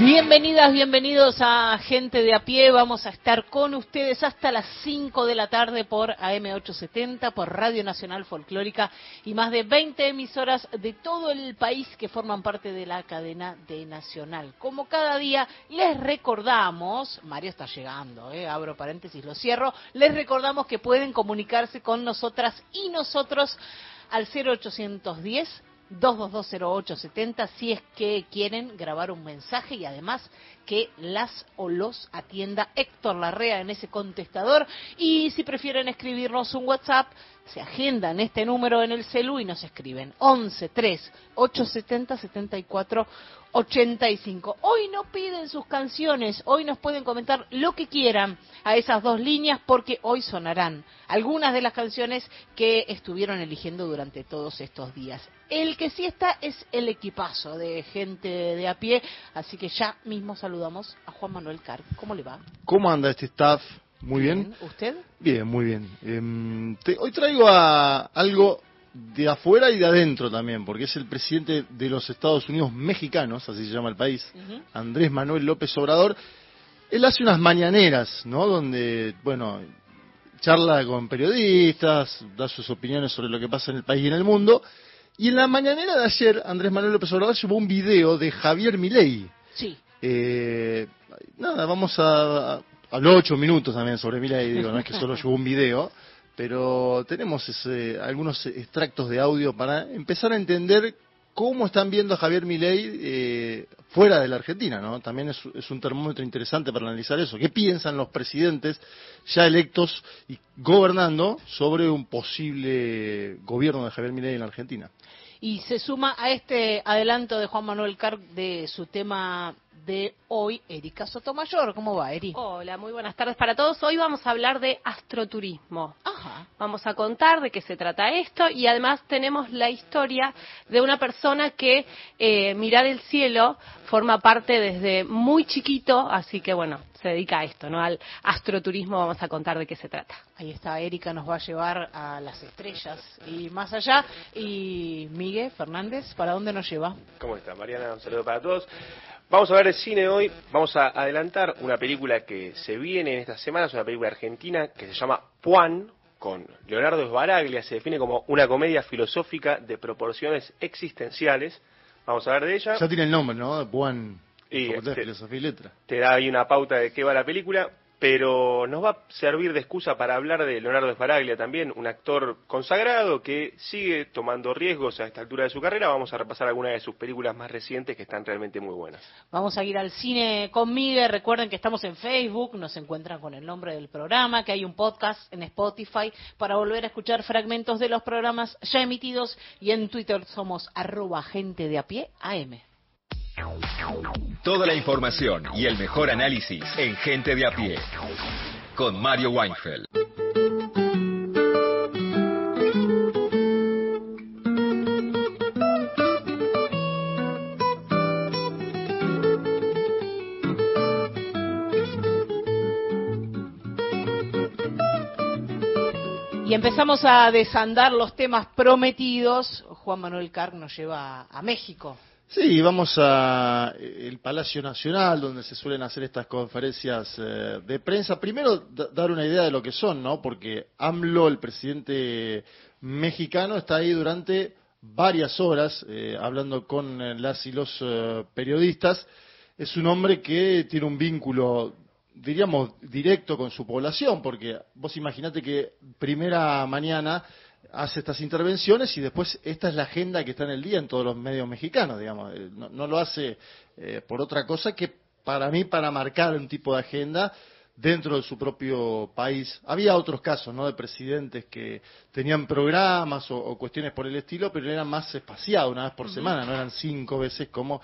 Bienvenidas, bienvenidos a Gente de a pie. Vamos a estar con ustedes hasta las 5 de la tarde por AM870, por Radio Nacional Folclórica y más de 20 emisoras de todo el país que forman parte de la cadena de Nacional. Como cada día, les recordamos, Mario está llegando, eh, abro paréntesis, lo cierro, les recordamos que pueden comunicarse con nosotras y nosotros al 0810 2220870 si es que quieren grabar un mensaje y además que las o los atienda Héctor Larrea en ese contestador y si prefieren escribirnos un WhatsApp se agendan este número en el celu y nos escriben 11 3 870 74 85. Hoy no piden sus canciones, hoy nos pueden comentar lo que quieran a esas dos líneas porque hoy sonarán algunas de las canciones que estuvieron eligiendo durante todos estos días. El que sí está es el equipazo de gente de a pie, así que ya mismo saludamos a Juan Manuel Carr. ¿Cómo le va? ¿Cómo anda este staff? Muy bien. ¿Usted? Bien, muy bien. Em, te- hoy traigo a algo de afuera y de adentro también, porque es el presidente de los Estados Unidos mexicanos, así se llama el país. Andrés Manuel López Obrador. Él hace unas mañaneras, ¿no? Donde, bueno, charla con periodistas, da sus opiniones sobre lo que pasa en el país y en el mundo. Y en la mañanera de ayer, Andrés Manuel López Obrador llevó un video de Javier Milei. Sí. Eh, nada, vamos a, a habló ocho minutos también sobre Milei, digo, no es que solo llevó un video, pero tenemos ese- algunos extractos de audio para empezar a entender cómo están viendo a Javier Milei eh, fuera de la Argentina, ¿no? También es, es un termómetro interesante para analizar eso. ¿Qué piensan los presidentes ya electos y gobernando sobre un posible gobierno de Javier Milei en la Argentina? Y se suma a este adelanto de Juan Manuel Carr de su tema de hoy, Erika Sotomayor. ¿Cómo va, Eri? Hola, muy buenas tardes para todos. Hoy vamos a hablar de astroturismo. Ajá. Vamos a contar de qué se trata esto y además tenemos la historia de una persona que eh, mirar el cielo forma parte desde muy chiquito, así que bueno, se dedica a esto, ¿no? Al astroturismo vamos a contar de qué se trata. Ahí está, Erika nos va a llevar a las estrellas y más allá. Y Miguel Fernández, ¿para dónde nos lleva? ¿Cómo está, Mariana? Un saludo para todos. Vamos a ver el cine hoy. Vamos a adelantar una película que se viene en estas semanas, una película argentina que se llama Puan, con Leonardo Sbaraglia. Se define como una comedia filosófica de proporciones existenciales. Vamos a ver de ella. Ya tiene el nombre, ¿no? Juan, Y, de este- Filosofía y Letra. Te da ahí una pauta de qué va la película. Pero nos va a servir de excusa para hablar de Leonardo Sbaraglia también, un actor consagrado que sigue tomando riesgos a esta altura de su carrera. Vamos a repasar algunas de sus películas más recientes que están realmente muy buenas. Vamos a ir al cine con Miguel. Recuerden que estamos en Facebook, nos encuentran con el nombre del programa, que hay un podcast en Spotify para volver a escuchar fragmentos de los programas ya emitidos y en Twitter somos arroba gente de a pie AM. Toda la información y el mejor análisis en Gente de a pie. Con Mario Weinfeld. Y empezamos a desandar los temas prometidos. Juan Manuel Carr nos lleva a México. Sí, vamos a eh, el Palacio Nacional, donde se suelen hacer estas conferencias eh, de prensa. Primero, da- dar una idea de lo que son, ¿no? Porque AMLO, el presidente mexicano, está ahí durante varias horas eh, hablando con eh, las y los eh, periodistas. Es un hombre que tiene un vínculo, diríamos, directo con su población, porque vos imaginate que primera mañana hace estas intervenciones y después esta es la agenda que está en el día en todos los medios mexicanos, digamos. Eh, No, no lo hace eh, por otra cosa que para mí para marcar un tipo de agenda dentro de su propio país. Había otros casos, ¿no? De presidentes que tenían programas o, o cuestiones por el estilo, pero eran más espaciados, una vez por semana, no eran cinco veces como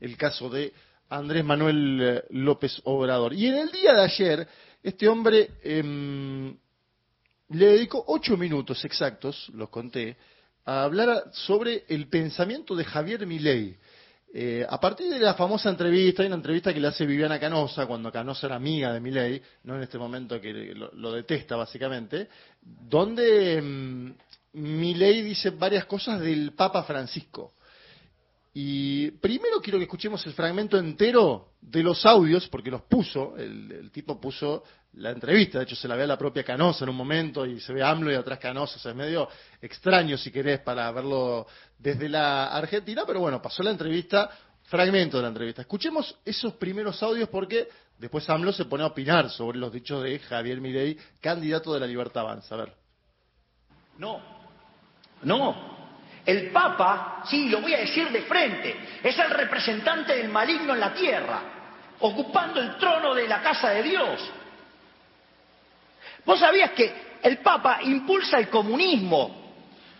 el caso de Andrés Manuel eh, López Obrador. Y en el día de ayer, este hombre em, le dedicó ocho minutos exactos, los conté, a hablar sobre el pensamiento de Javier Milei. Eh, a partir de la famosa entrevista, hay una entrevista que le hace Viviana Canosa, cuando Canosa era amiga de Milei, no en este momento que lo, detesta básicamente, donde mm, Milei dice varias cosas del Papa Francisco. Y primero quiero que escuchemos el fragmento entero de los audios, porque los puso, el, el tipo puso la entrevista, de hecho se la ve a la propia Canosa en un momento y se ve AMLO y atrás Canosa, o sea, es medio extraño si querés para verlo desde la Argentina, pero bueno, pasó la entrevista, fragmento de la entrevista. Escuchemos esos primeros audios porque después AMLO se pone a opinar sobre los dichos de Javier Milei, candidato de la Libertad Avanza. A ver. No, no. El Papa, sí, lo voy a decir de frente, es el representante del maligno en la tierra, ocupando el trono de la casa de Dios. ¿Vos sabías que el Papa impulsa el comunismo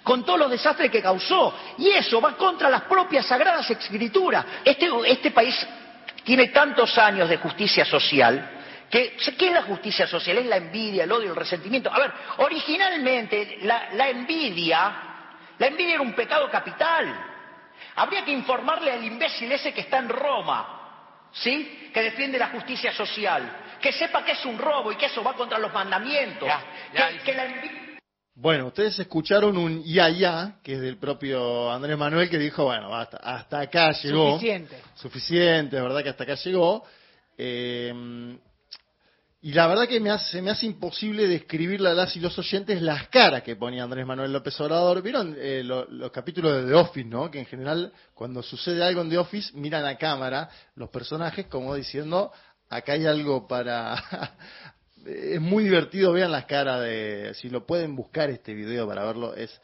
con todos los desastres que causó? Y eso va contra las propias sagradas escrituras. Este, este país tiene tantos años de justicia social que, ¿Qué es la justicia social? Es la envidia, el odio, el resentimiento. A ver, originalmente la envidia, la envidia era un pecado capital. Habría que informarle al imbécil ese que está en Roma, ¿sí? Que defiende la justicia social que sepa que es un robo y que eso va contra los mandamientos. Ya, ya, que, que la envi- Bueno, ustedes escucharon un ya ya, que es del propio Andrés Manuel, que dijo, bueno, basta, hasta acá llegó. Suficiente. Suficiente, es verdad que hasta acá llegó. Eh, y la verdad que me hace, me hace imposible describirle a las y los oyentes las caras que ponía Andrés Manuel López Obrador. ¿Vieron eh, lo- los capítulos de The Office, no? Que en general, cuando sucede algo en The Office, miran a cámara los personajes como diciendo, acá hay algo para... es muy divertido, vean las caras de... Si lo pueden buscar este video para verlo, es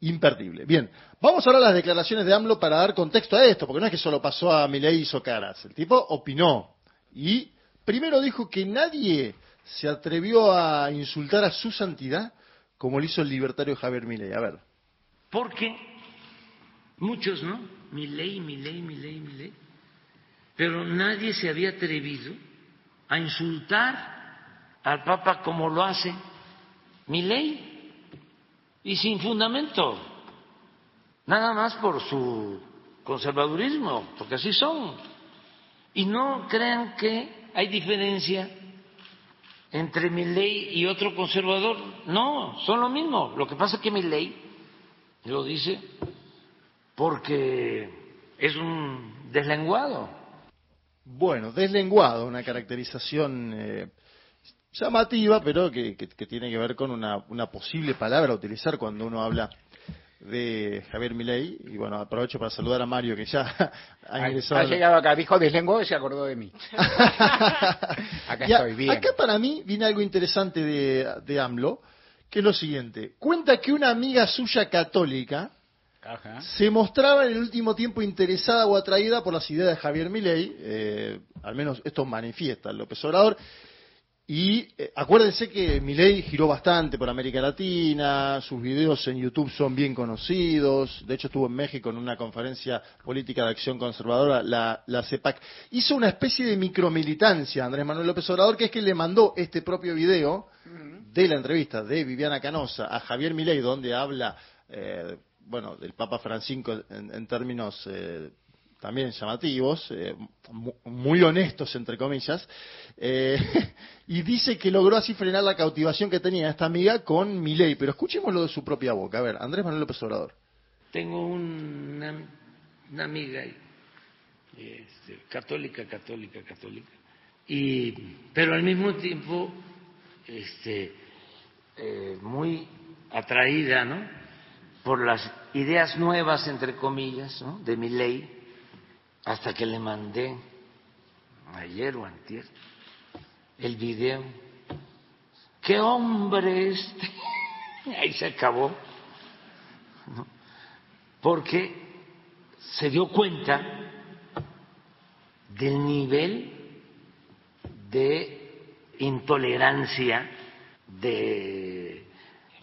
imperdible. Bien, vamos ahora a las declaraciones de AMLO para dar contexto a esto, porque no es que solo pasó a Milei hizo caras. El tipo opinó y primero dijo que nadie se atrevió a insultar a su santidad como lo hizo el libertario Javier Milei. A ver. Porque muchos, ¿no? Mi ley, mi ley, mi ley, mi ley. Pero nadie se había atrevido a insultar al Papa como lo hace mi ley y sin fundamento, nada más por su conservadurismo, porque así son. Y no crean que hay diferencia entre mi ley y otro conservador. No, son lo mismo. Lo que pasa es que mi ley lo dice porque es un deslenguado. Bueno, deslenguado, una caracterización eh, llamativa, pero que, que- que tiene que ver con una, una posible palabra a utilizar cuando uno habla de Javier Milei. Y bueno, aprovecho para saludar a Mario, que ya ha ingresado. Ha llegado acá, dijo deslenguado y se acordó de mí. Acá Y estoy bien. Acá para mí viene algo interesante de, de AMLO, que es lo siguiente. Cuenta que una amiga suya católica Ajá. se mostraba en el último tiempo interesada o atraída por las ideas de Javier Milei, eh, al menos esto manifiesta López Obrador, y eh, acuérdense que Milei giró bastante por América Latina, sus videos en YouTube son bien conocidos, de hecho estuvo en México en una conferencia política de acción conservadora, la, la CEPAC. Hizo una especie de micromilitancia Andrés Manuel López Obrador, que es que le mandó este propio video de la entrevista de Viviana Canosa a Javier Milei, donde habla, eh, bueno, del Papa Francisco en, en términos eh, también llamativos, eh, mu- muy honestos, entre comillas, eh, y dice que logró así frenar la cautivación que tenía esta amiga con Milei. Pero escuchémoslo de su propia boca. A ver, Andrés Manuel López Obrador. Tengo una, amiga este, católica, católica, católica, y, pero al mismo tiempo este, eh, muy atraída ¿no? por las ideas nuevas, entre comillas, de mi ley, hasta que le mandé ayer o antier el video. ¡Qué hombre este! Ahí se acabó. Porque se dio cuenta del nivel de intolerancia, de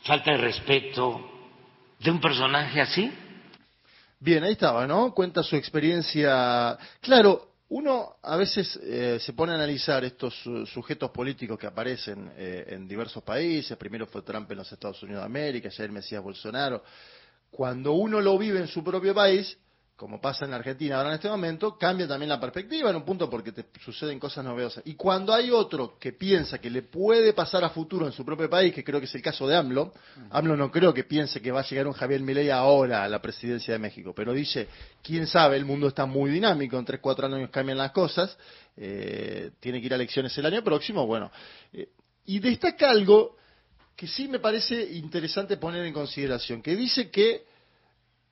falta de respeto de un personaje así. Bien, ahí estaba, ¿no? Cuenta su experiencia. Claro, uno a veces eh, se pone a analizar estos su- sujetos políticos que aparecen eh, en diversos países. Primero fue Trump en los Estados Unidos de América, el Mesías Bolsonaro. Cuando uno lo vive en su propio país, como pasa en la Argentina ahora en este momento, cambia también la perspectiva en un punto porque te suceden cosas novedosas. Y cuando hay otro que piensa que le puede pasar a futuro en su propio país, que creo que es el caso de AMLO, AMLO no creo que piense que va a llegar un Javier Milei ahora a la presidencia de México, pero dice, quién sabe, el mundo está muy dinámico, en tres, cuatro años cambian las cosas, eh, tiene que ir a elecciones el año próximo, bueno. eh, y destaca algo que sí me parece interesante poner en consideración, que dice que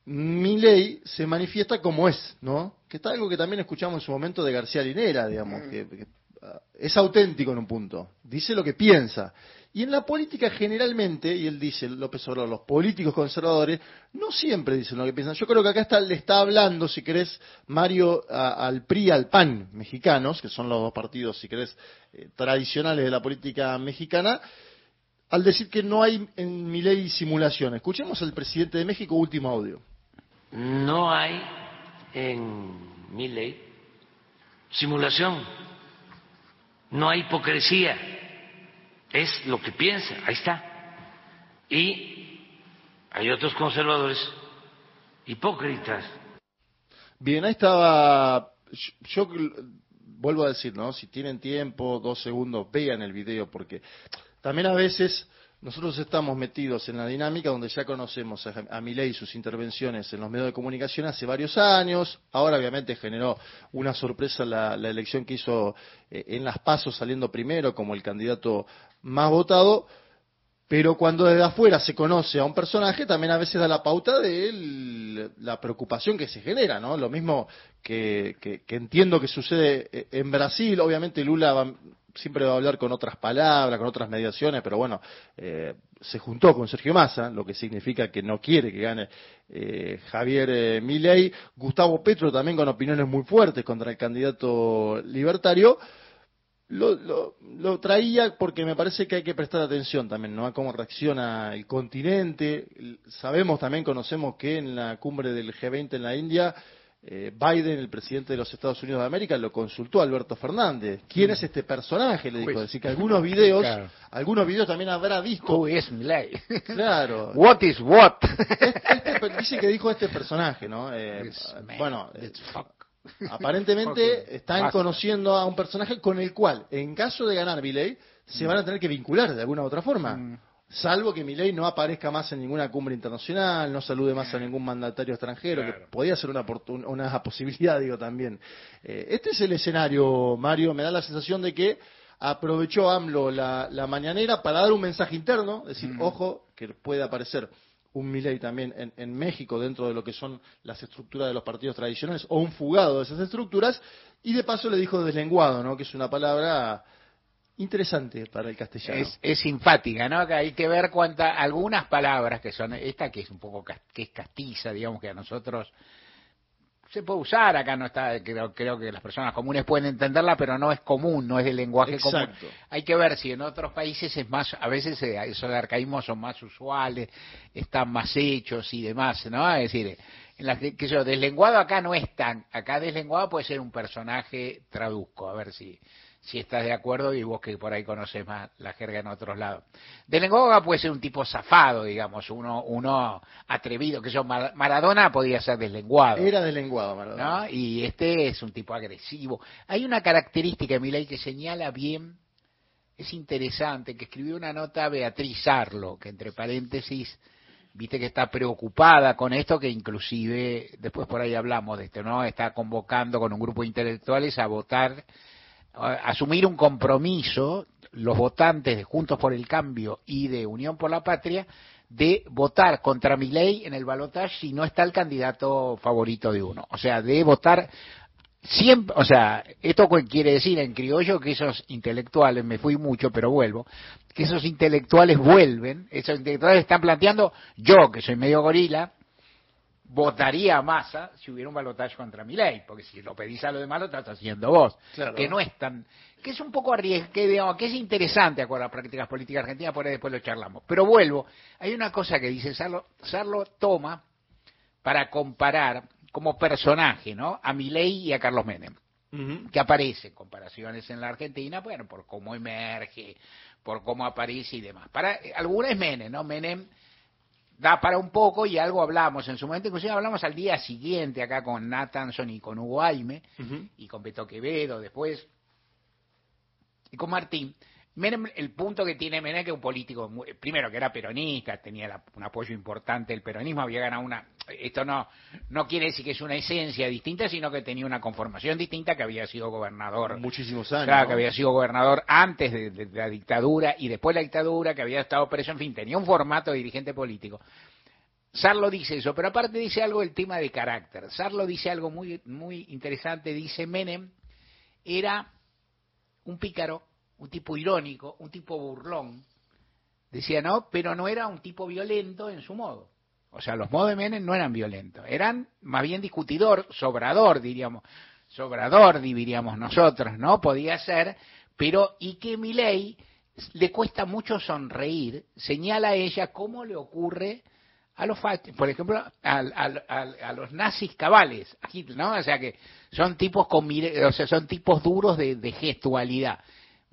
mi ley se manifiesta como es, ¿no? Que está algo que también escuchamos en su momento de García Linera, digamos, que, que, ah, es auténtico en un punto, dice lo que piensa. Y en la política generalmente, y él dice, López Obrador, los políticos conservadores no siempre dicen lo que piensan. Yo creo que acá está, le está hablando, si querés, Mario, a- al PRI, al PAN mexicanos, que son los dos partidos, si querés, eh, tradicionales de la política mexicana, al decir que no hay en mi ley simulación. Escuchemos al presidente de México, último audio. No hay en mi ley simulación, no hay hipocresía, es lo que piensa, ahí está. Y hay otros conservadores hipócritas. Bien, ahí estaba. Yo, yo vuelvo a decir, ¿no? Si tienen tiempo, dos segundos, vean el video, porque también a veces nosotros estamos metidos en la dinámica donde ya conocemos a, a Milei y sus intervenciones en los medios de comunicación hace varios años. Ahora, obviamente, generó una sorpresa la, la elección que hizo eh, en las pasos saliendo primero como el candidato más votado. Pero cuando desde afuera se conoce a un personaje, también a veces da la pauta de el- la preocupación que se genera, ¿no? Lo mismo que, que- que entiendo que sucede eh, en Brasil, obviamente Lula va- siempre va a hablar con otras palabras, con otras mediaciones, pero bueno, eh, se juntó con Sergio Massa, lo que significa que no quiere que gane eh, Javier eh, Milei, Gustavo Petro también con opiniones muy fuertes contra el candidato libertario, lo, lo, traía porque me parece que hay que prestar atención también, ¿no? A cómo reacciona el continente. Sabemos también, conocemos que en la cumbre del G20 en la India, eh, Biden, el presidente de los Estados Unidos de América, lo consultó a Alberto Fernández. ¿Quién es este personaje? Le dijo. Pues, Es decir, que algunos videos, claro. algunos videos también habrá visto. Who is Milei? Claro. What is what? Este per- dice que dijo este personaje, ¿no? Eh, bueno, eh. Aparentemente están conociendo a un personaje con el cual, en caso de ganar Milei, se van a tener que vincular de alguna u otra forma. Mm. Salvo que Milei no aparezca más en ninguna cumbre internacional, no salude más a ningún mandatario extranjero, que Claro. podría ser una, una posibilidad, digo también. Eh, este es el escenario, Mario. Me da la sensación de que aprovechó AMLO la, la mañanera para dar un mensaje interno, decir, Mm. ojo, que puede aparecer un Milei también en, en México dentro de lo que son las estructuras de los partidos tradicionales o un fugado de esas estructuras y de paso le dijo deslenguado, ¿no? Que es una palabra interesante para el castellano. Es, es simpática, ¿no? Que hay que ver cuántas, algunas palabras que son, esta que es un poco, que es castiza, digamos que a nosotros se puede usar, acá no está, creo, creo que las personas comunes pueden entenderla, pero no es común, no es del lenguaje común. Exacto. Hay que ver si en otros países es más, a veces eh, esos arcaísmos son más usuales, están más hechos y demás, ¿no? Es decir, en las que, que yo, deslenguado acá no es tan, acá deslenguado puede ser un personaje, traduzco, a ver si, si estás de acuerdo y vos que por ahí conoces más la jerga en otros lados. Deslenguado acá puede ser un tipo zafado, digamos, uno, uno atrevido, que yo, Mar- Maradona podría ser deslenguado. Era deslenguado, Maradona. ¿no? Y este es un tipo agresivo. Hay una característica Milei que señala bien, es interesante, que escribió una nota Beatriz Arlo, que entre paréntesis, viste que está preocupada con esto, que inclusive, después por ahí hablamos de esto, ¿no? Está convocando con un grupo de intelectuales a votar, asumir un compromiso, los votantes de Juntos por el Cambio y de Unión por la Patria, de votar contra mi ley en el balotaje si no está el candidato favorito de uno. O sea, de votar siempre, o sea, esto quiere decir en criollo que esos intelectuales, me fui mucho, pero vuelvo, que esos intelectuales vuelven, esos intelectuales están planteando, yo que soy medio gorila, votaría a Massa si hubiera un balotaje contra mi ley, porque si lo pedís a lo demás lo estás haciendo vos, Claro. que no es tan, que es un poco arriesgado, que, digamos, que es interesante acuerdo a las prácticas políticas argentinas, por ahí después lo charlamos. Pero vuelvo, hay una cosa que dice Sarlo, Sarlo toma para comparar como personaje, ¿no? A Milei y a Carlos Menem que aparecen comparaciones en la Argentina, bueno, por cómo emerge, por cómo aparece y demás. Para alguna es Menem, ¿no? Menem da para un poco y algo hablamos en su momento, inclusive hablamos al día siguiente acá con Nathanson y con Hugo Aime y con Beto Quevedo después y con Martín. Menem, el punto que tiene Menem que es un político, muy- primero que era peronista, tenía la- un apoyo importante del peronismo, había ganado una, esto no, no quiere decir que es una esencia distinta, sino que tenía una conformación distinta, que había sido gobernador Muchísimos años. Claro, ¿no? que había sido gobernador antes de, de- de la dictadura y después de la dictadura, que había estado preso, en fin, tenía un formato de dirigente político. Sarlo dice eso, pero aparte dice algo del tema de carácter. Sarlo dice algo muy, muy interesante, dice Menem era un pícaro, un tipo irónico, un tipo burlón. Decía, no, pero no era un tipo violento en su modo. O sea, los modos de Menem no eran violentos, eran más bien discutidor, sobrador, diríamos, sobrador, diríamos nosotros, ¿no? Podía ser, pero y que Milei le cuesta mucho sonreír, señala a ella cómo le ocurre a los por ejemplo, a, los nazis cabales, ¿no? O sea que son tipos con o sea, son tipos duros de gestualidad.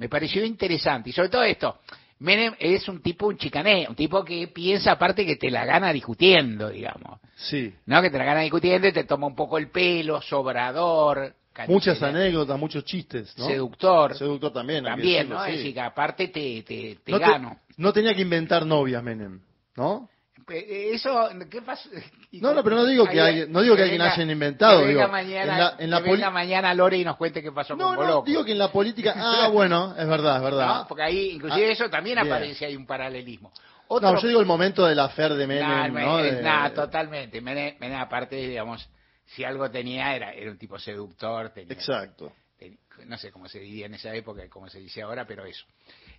Me pareció interesante y sobre todo esto. Menem es un tipo, un chicané, un tipo que piensa aparte que te la gana discutiendo, digamos. Sí. No, que te la gana discutiendo y te toma un poco el pelo, sobrador, Muchas anécdotas, muchos chistes, ¿no? seductor. Seductor también. También, decirlo, ¿no? sí. Es decir, que aparte te, te, te no, te- gano. no tenía que inventar novias, Menem, ¿no? Eh, Eso, ¿qué pasa? No, no, pero no digo que alguien- no digo que alguien hayan inventado, Que venga digo, mañana, en la- en la que venga mañana Lore y nos cuente qué pasó No, con no, digo que en la política... Ah, bueno, es verdad, es verdad. ¿no? Porque ahí, inclusive Ah, eso también bien. aparece, hay un paralelismo. No, yo digo el momento de la fer de Menem, Nah, ¿no? me- De- nah, totalmente. Menem, Menem, aparte, digamos, si algo tenía, era, era un tipo seductor. Tenía, Exacto. ten- no sé cómo se diría en esa época, cómo se dice ahora, pero eso.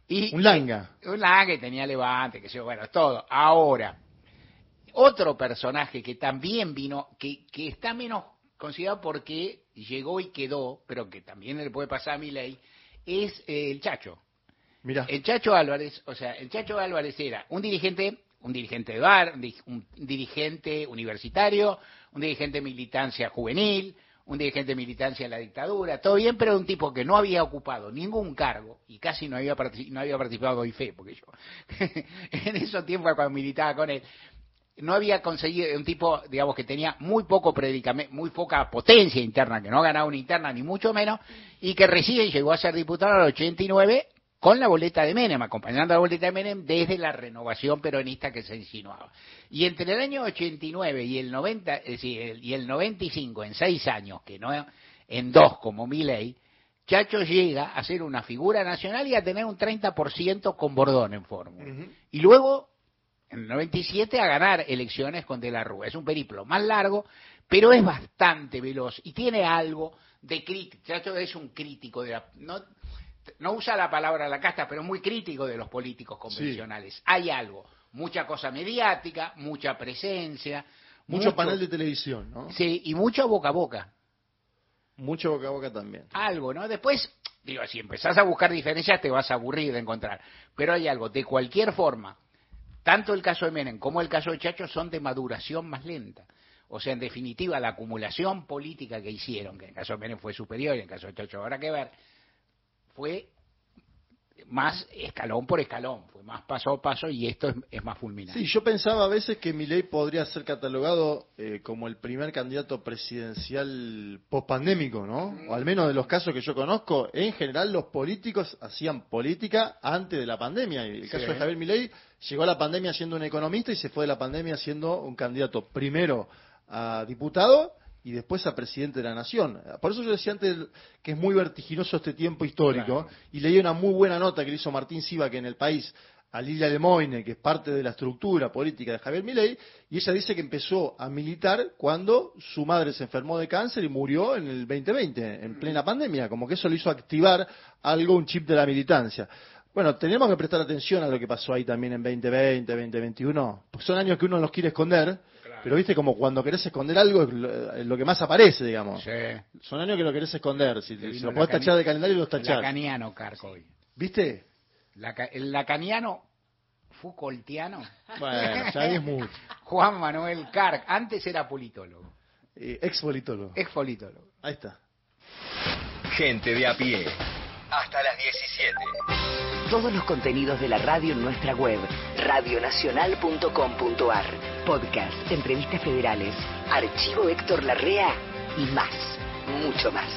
Y, Un langa. un langa que tenía levante, que yo, bueno, todo. Ahora, otro personaje que también vino, que, que está menos considerado porque llegó y quedó, pero que también le puede pasar a mi ley, es eh, el Chacho. Mira, El Chacho Álvarez, o sea, el Chacho Álvarez era un dirigente, un dirigente de bar, un di- un dirigente universitario, un dirigente de militancia juvenil, un dirigente de militancia en la dictadura, todo bien, pero un tipo que no había ocupado ningún cargo y casi no había, no había participado doy fe, porque yo en esos tiempos cuando militaba con él, no había conseguido un tipo, digamos, que tenía muy poco predicamento, muy poca potencia interna, que no ganaba una interna ni mucho menos, y que recién llegó a ser diputado en el 89 con la boleta de Menem, acompañando a la boleta de Menem desde la renovación peronista que se insinuaba. Y entre el año 89 y el 90, es decir, el- y el 95, en seis años, que no en dos como Milei, Chacho llega a ser una figura nacional y a tener un 30% con Bordón en fórmula. Y luego, en el 97, a ganar elecciones con De la Rúa. Es un periplo más largo, pero es bastante veloz y tiene algo de crítico. Chacho es un crítico de la... No, no usa la palabra la casta, pero muy crítico de los políticos convencionales. Hay algo, mucha cosa mediática, mucha presencia, mucho panel de televisión, ¿no? Sí, y mucho boca a boca. Mucho boca a boca también. Algo, ¿no? Después, digo, si empezás a buscar diferencias te vas a aburrir de encontrar. Pero hay algo, de cualquier forma, tanto el caso de Menem como el caso de Chacho son de maduración más lenta. O sea, en definitiva, la acumulación política que hicieron, que en el caso de Menem fue superior y en el caso de Chacho habrá que ver, fue más escalón por escalón, fue más paso a paso y esto es, es más fulminante. Sí, yo pensaba a veces que Milei podría ser catalogado eh, como el primer candidato presidencial pospandémico, ¿no? O al menos de los casos que yo conozco, en general los políticos hacían política antes de la pandemia. Y el caso Sí. de Javier Milei llegó a la pandemia siendo un economista y se fue de la pandemia siendo un candidato primero a diputado y después a presidente de la nación. Por eso yo decía antes que es muy vertiginoso este tiempo histórico y leí una muy buena nota que le hizo Martín Siva que en el país a Lilia Lemoine, que es parte de la estructura política de Javier Milei, y ella dice que empezó a militar cuando su madre se enfermó de cáncer y murió en el 2020, en plena pandemia, como que eso le hizo activar algo, un chip de la militancia. Bueno, tenemos que prestar atención a lo que pasó ahí también en 2020, 2021, porque son años que uno los quiere esconder, pero viste como cuando querés esconder algo es lo, lo que más aparece, digamos. Sí. Son años que lo querés esconder, si, lo podés Lacani- tachar de calendario los tachás. Lacaniano, Carco, hoy. ¿Viste? Laca- el lacaniano Foucaultiano. Bueno, ya es mucho. Juan Manuel Carc. Antes era politólogo. Eh, ex politólogo. Ex politólogo. Ahí está. Gente de a pie. Hasta las 17. todos los contenidos de la radio en nuestra web, radionacional.com.ar. Podcast, entrevistas federales, archivo Héctor Larrea y más, mucho más.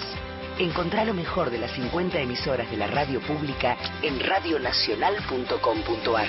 Encontrá lo mejor de las 50 emisoras de la radio pública en radionacional.com.ar.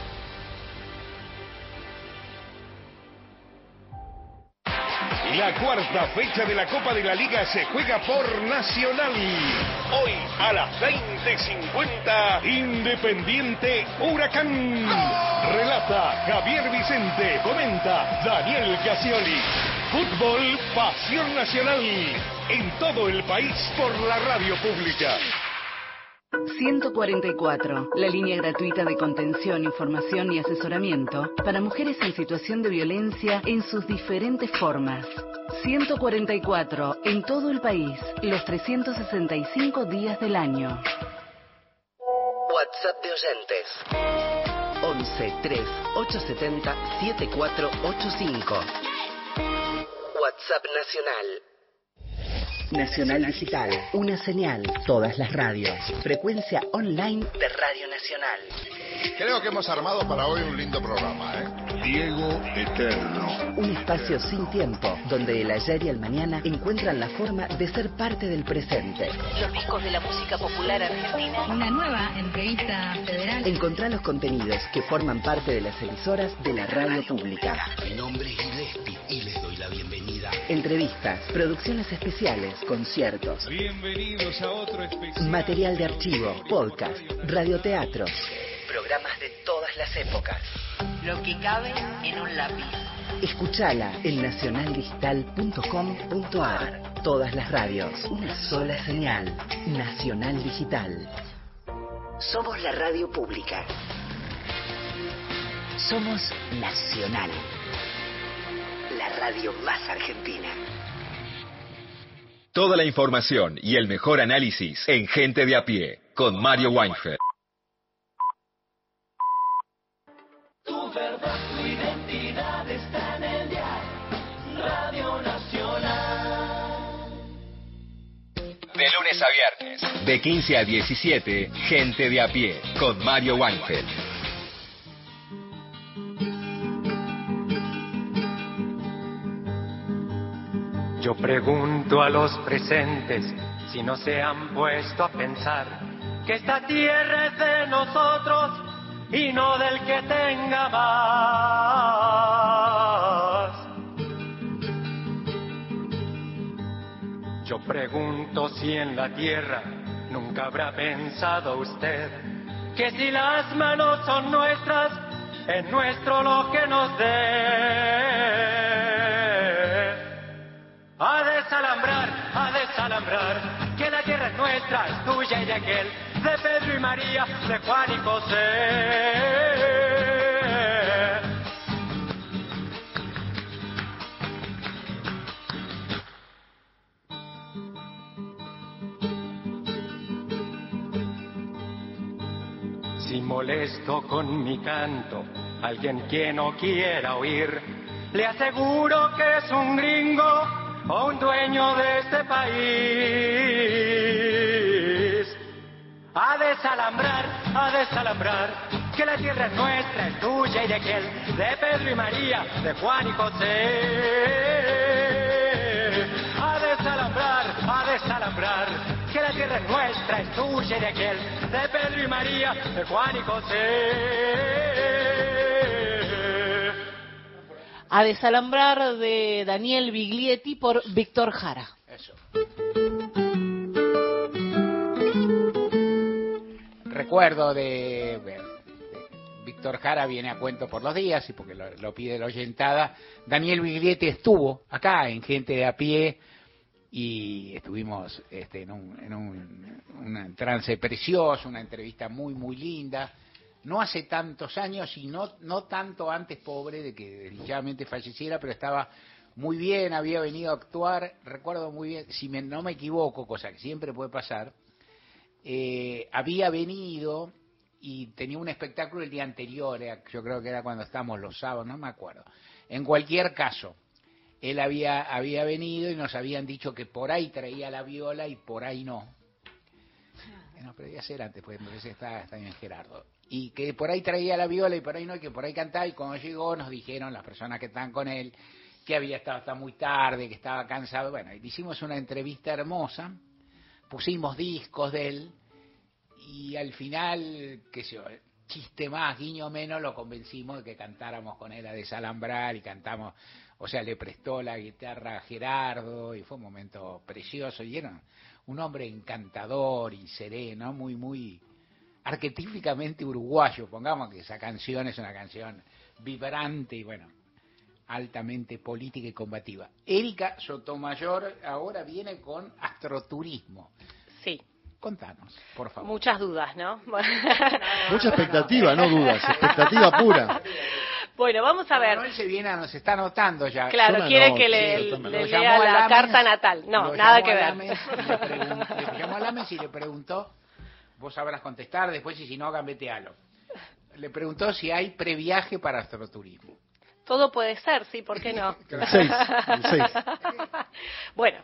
La cuarta fecha de la Copa de la Liga se juega por Nacional. Hoy a las 20.50, Independiente Huracán. Relata Javier Vicente, comenta Daniel Casioli. Fútbol, pasión nacional. En todo el país por la radio pública. 144, la línea gratuita de contención, información y asesoramiento para mujeres en situación de violencia en sus diferentes formas. 144, en todo el país, los 365 días del año. WhatsApp de oyentes. 11 3 870 7485. WhatsApp Nacional. Nacional Digital, una señal, todas las radios. Frecuencia online de Radio Nacional. Creo que hemos armado para hoy un lindo programa, ¿eh? Diego Eterno. Un espacio sin tiempo, donde el ayer y el mañana encuentran la forma de ser parte del presente. Los discos de la música popular argentina. Una nueva entrevista federal. Encontrá los contenidos que forman parte de las emisoras de la radio pública. Mi nombre es Gillespie y les doy la bienvenida. Entrevistas, producciones especiales, conciertos. Bienvenidos a otro especial. Material de archivo, podcast, radioteatro. Programas de todas las épocas. Lo que cabe en un lápiz. Escuchala en nacionaldigital.com.ar. Todas las radios, una sola señal. Nacional Digital. Somos la radio pública. Somos Nacional. La radio más argentina. Toda la información y el mejor análisis en Gente de a pie con Mario Weinfeld. Lunes a viernes, de 15 a 17, Gente de a pie con Mario Weinfeld. Yo pregunto a los presentes si no se han puesto a pensar que esta tierra es de nosotros y no del que tenga más. Yo pregunto si en la tierra nunca habrá pensado usted que si las manos son nuestras, es nuestro lo que nos dé. A desalambrar, a desalambrar, que la tierra es nuestra, es tuya y de aquel, de Pedro y María, de Juan y José. Molesto con mi canto, alguien que no quiera oír, le aseguro que es un gringo o un dueño de este país. A desalambrar, a desalambrar, que la tierra es nuestra, es tuya y de aquel, de Pedro y María, de Juan y José. A desalambrar, a desalambrar, que la tierra es nuestra, es tuya y de aquel, de Pedro y María, de Juan y José. A desalambrar de Daniel Biglietti por Víctor Jara. Eso. Recuerdo de, bueno, de Víctor Jara viene a cuento por los días y porque lo, lo pide la oyentada. Daniel Biglietti estuvo acá en Gente de a pie y estuvimos este, en, un, en un, un trance precioso, una entrevista muy, muy linda. no hace tantos años y no, no tanto antes pobre de que desdichadamente falleciera, pero estaba muy bien, había venido a actuar, recuerdo muy bien, si me- no me equivoco, cosa que siempre puede pasar, eh, había venido y tenía un espectáculo el día anterior, yo creo que era cuando estábamos los sábados, no me acuerdo. En cualquier caso, él había, había venido y nos habían dicho que por ahí traía la viola y por ahí no. No, pero debía ser antes, pues entonces está, está bien Gerardo. Y que por ahí traía la viola y por ahí no, y que por ahí cantaba, y cuando llegó nos dijeron las personas que estaban con él que había estado hasta muy tarde, que estaba cansado. Bueno, hicimos una entrevista hermosa, pusimos discos de él, y al final, qué sé yo, chiste más, guiño menos, lo convencimos de que cantáramos con él a desalambrar y cantamos, o sea, le prestó la guitarra a Gerardo y fue un momento precioso y era un hombre encantador y sereno, muy, muy arquetípicamente uruguayo, pongamos que esa canción es una canción vibrante y bueno, altamente política y combativa. Erika Sotomayor ahora viene con astroturismo. Sí. Contanos, por favor. Muchas dudas, ¿no? Mucha expectativa, no dudas, expectativa pura. Bueno, vamos a ver. Él se viene, a- nos está anotando ya. Claro, quiere que le, sí, lea la Lames, carta natal. No, lo nada llamó que a ver. Lames le preguntó- le llamó a Lames y le preguntó, vos sabrás contestar después y si no, gambetealo. Le preguntó si hay previaje para astroturismo. Todo puede ser, sí, ¿por qué no? El seis, el seis. bueno,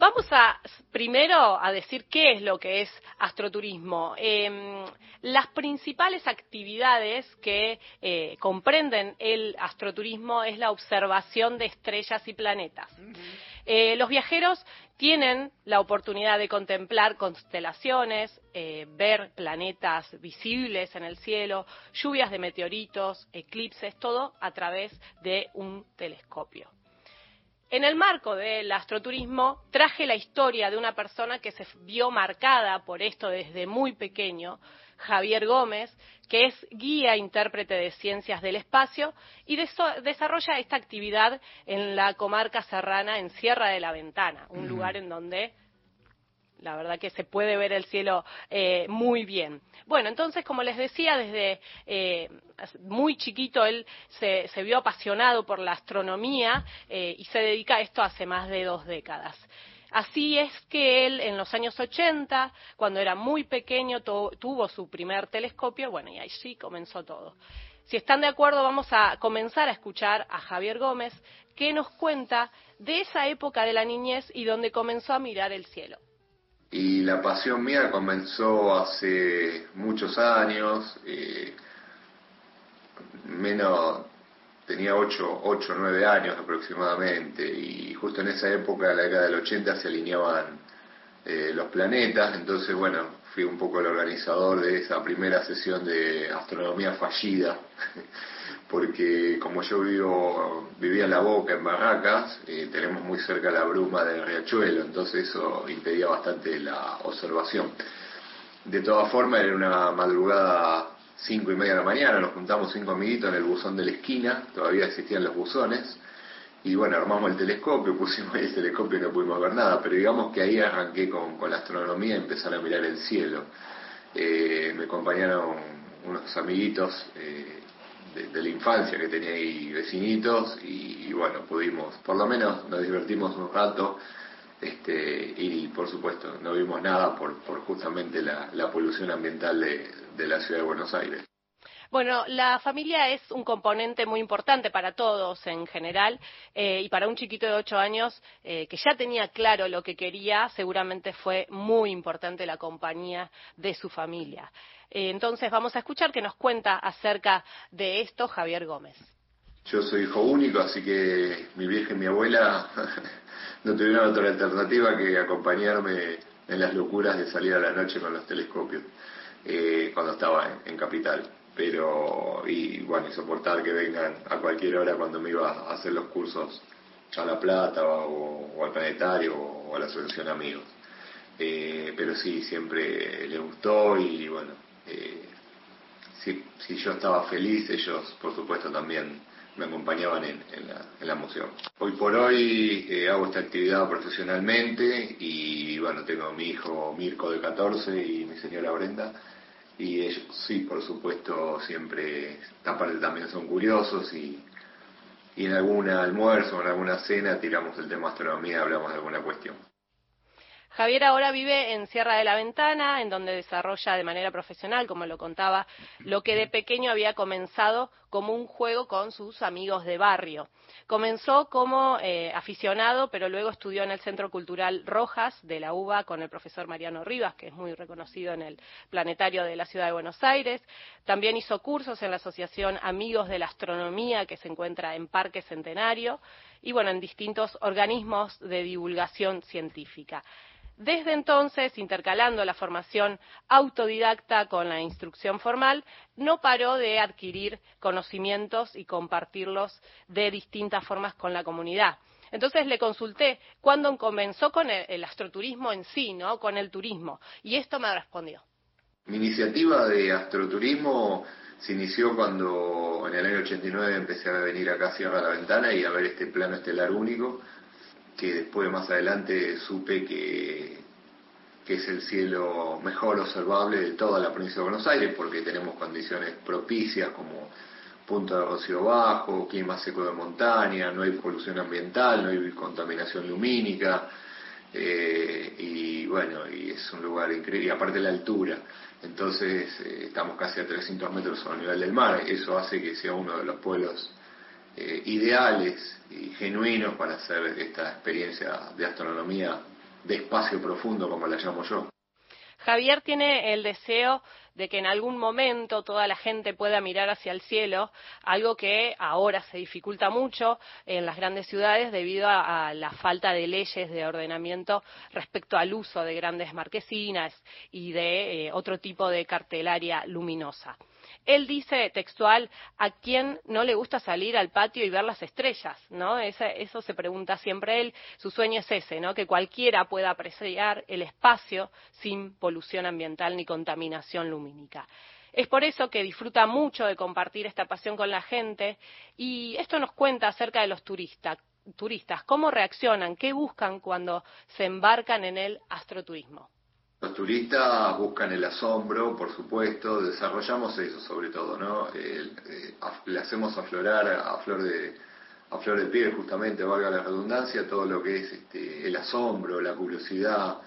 vamos a primero a decir qué es lo que es astroturismo. Eh, las principales actividades que eh, comprenden el astroturismo es la observación de estrellas y planetas. Eh, los viajeros tienen la oportunidad de contemplar constelaciones, eh, ver planetas visibles en el cielo, lluvias de meteoritos, eclipses, todo a través de un telescopio. En el marco del astroturismo traje la historia de una persona que se vio marcada por esto desde muy pequeño, Javier Gómez, que es guía intérprete de ciencias del espacio y desarrolla esta actividad en la comarca serrana en Sierra de la Ventana, un lugar en donde la verdad que se puede ver el cielo eh, muy bien. Bueno, entonces, como les decía, desde eh, muy chiquito él se, vio apasionado por la astronomía eh, y se dedica a esto hace más de dos décadas. Así es que él en los años 80, cuando era muy pequeño, tu- tuvo su primer telescopio, bueno, y allí comenzó todo. Si están de acuerdo, vamos a comenzar a escuchar a Javier Gómez, que nos cuenta de esa época de la niñez y donde comenzó a mirar el cielo. Y la pasión mía comenzó hace muchos años, eh, menos, tenía 8, 8 9 años aproximadamente, y justo en esa época, la década del 80, se alineaban eh, los planetas, entonces bueno, fui un poco el organizador de esa primera sesión de astronomía fallida, porque como yo vivo, vivía en La Boca, en Barracas, eh, tenemos muy cerca la bruma del riachuelo, entonces eso impedía bastante la observación. De todas formas, era una madrugada cinco y media de la mañana, nos juntamos cinco amiguitos en el buzón de la esquina, todavía existían los buzones, y bueno, armamos el telescopio, pusimos ahí el telescopio y no pudimos ver nada, pero digamos que ahí arranqué con, con la astronomía empezar a mirar el cielo. Eh, me acompañaron unos amiguitos eh, de, de la infancia que tenía ahí vecinitos y, y bueno, pudimos, por lo menos nos divertimos un rato este, y por supuesto no vimos nada por, por justamente la, la polución ambiental de, de la ciudad de Buenos Aires. Bueno, la familia es un componente muy importante para todos en general eh, y para un chiquito de ocho años eh, que ya tenía claro lo que quería, seguramente fue muy importante la compañía de su familia. Eh, entonces vamos a escuchar que nos cuenta acerca de esto Javier Gómez. Yo soy hijo único, así que mi vieja y mi abuela no tuvieron otra alternativa que acompañarme en las locuras de salir a la noche con los telescopios eh, cuando estaba en Capital. Pero, y bueno, y soportar que vengan a cualquier hora cuando me iba a hacer los cursos a La Plata o, al Planetario o a la Asociación Amigos. Eh, pero sí, siempre le gustó y bueno, eh, si, yo estaba feliz, ellos por supuesto también me acompañaban en, la, en emoción. Hoy por hoy eh, hago esta actividad profesionalmente y bueno, tengo mi hijo Mirko de 14 y mi señora Brenda y ellos sí, por supuesto, siempre, también son curiosos y, y en algún almuerzo en alguna cena tiramos el tema astronomía, hablamos de alguna cuestión. Javier ahora vive en Sierra de la Ventana, en donde desarrolla de manera profesional, como lo contaba, lo que de pequeño había comenzado como un juego con sus amigos de barrio. Comenzó como eh, aficionado, pero luego estudió en el Centro Cultural Rojas de la UBA con el profesor Mariano Rivas, que es muy reconocido en el planetario de la ciudad de Buenos Aires. También hizo cursos en la Asociación Amigos de la Astronomía, que se encuentra en Parque Centenario, y bueno, en distintos organismos de divulgación científica. Desde entonces, intercalando la formación autodidacta con la instrucción formal, no paró de adquirir conocimientos y compartirlos de distintas formas con la comunidad. Entonces le consulté cuándo comenzó con el, astroturismo en sí, ¿no? Con el turismo. Y esto me respondió. Mi iniciativa de astroturismo se inició cuando en el año 89 empecé a venir acá a Sierra la Ventana y a ver este plano estelar único que después más adelante supe que, que es el cielo mejor observable de toda la provincia de Buenos Aires porque tenemos condiciones propicias como punto de rocío bajo, clima seco de montaña, no hay polución ambiental, no hay contaminación lumínica, eh, y bueno, y es un lugar increíble, y aparte la altura, entonces eh, estamos casi a 300 metros sobre el nivel del mar, eso hace que sea uno de los pueblos eh, ideales y genuinos para hacer esta experiencia de astronomía de espacio profundo, como la llamo yo. Javier tiene el deseo de que en algún momento toda la gente pueda mirar hacia el cielo, algo que ahora se dificulta mucho en las grandes ciudades debido a, la falta de leyes de ordenamiento respecto al uso de grandes marquesinas y de eh, otro tipo de cartelaria luminosa. Él dice textual, ¿a quién no le gusta salir al patio y ver las estrellas? ¿no? Eso se pregunta siempre él. Su sueño es ese, ¿no? que cualquiera pueda apreciar el espacio sin polución ambiental ni contaminación lumínica. Es por eso que disfruta mucho de compartir esta pasión con la gente y esto nos cuenta acerca de los turistas. Turistas, cómo reaccionan, qué buscan cuando se embarcan en el astroturismo. Los turistas buscan el asombro, por supuesto, desarrollamos eso sobre todo, ¿no? Eh, eh, le hacemos aflorar a flor de a flor de piel, justamente, valga la redundancia, todo lo que es este, el asombro, la curiosidad,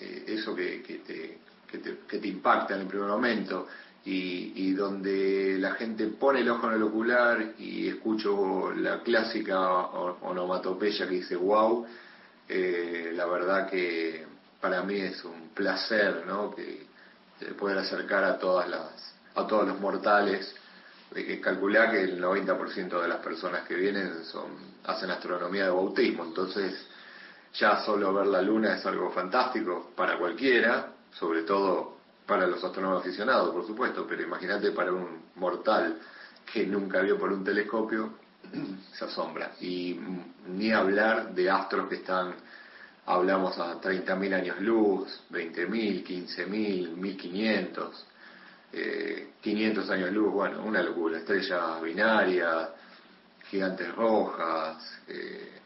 eh, eso que, que, te, que, te, que, te, impacta en el primer momento, y, y, donde la gente pone el ojo en el ocular y escucho la clásica onomatopeya que dice wow, la verdad que para mí es un placer, ¿no? Que, poder acercar a todas las, a todos los mortales. que calcular que el 90% de las personas que vienen son, hacen astronomía de bautismo, entonces ya solo ver la luna es algo fantástico para cualquiera, sobre todo para los astrónomos aficionados, por supuesto, pero imagínate para un mortal que nunca vio por un telescopio, se asombra. Y ni hablar de astros que están hablamos a 30.000 años luz, 20.000, 15.000, 1.500, eh, 500 años luz, bueno, una locura, estrellas binarias, gigantes rojas, eh,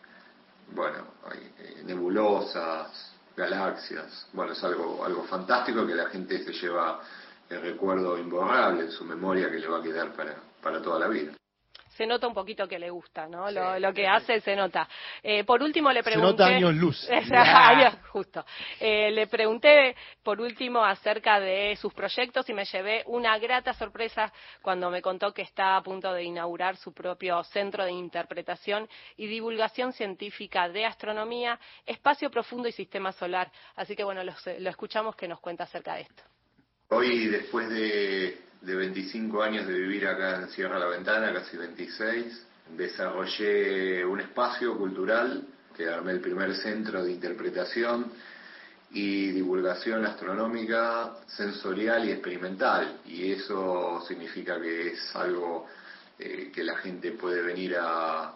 bueno, eh, nebulosas, galaxias, bueno, es algo, algo fantástico que la gente se lleva el recuerdo imborrable en su memoria que le va a quedar para, para toda la vida se nota un poquito que le gusta, ¿no? Sí, lo, lo, que sí. hace se nota. Eh, por último le pregunté... Se nota años luz. años, justo. Eh, le pregunté por último acerca de sus proyectos y me llevé una grata sorpresa cuando me contó que está a punto de inaugurar su propio centro de interpretación y divulgación científica de astronomía, espacio profundo y sistema solar. Así que bueno, lo, lo escuchamos que nos cuenta acerca de esto. Hoy, después de de 25 años de vivir acá en Sierra La Ventana, casi 26, desarrollé un espacio cultural que armé el primer centro de interpretación y divulgación astronómica sensorial y experimental. Y eso significa que es algo eh, que la gente puede venir a,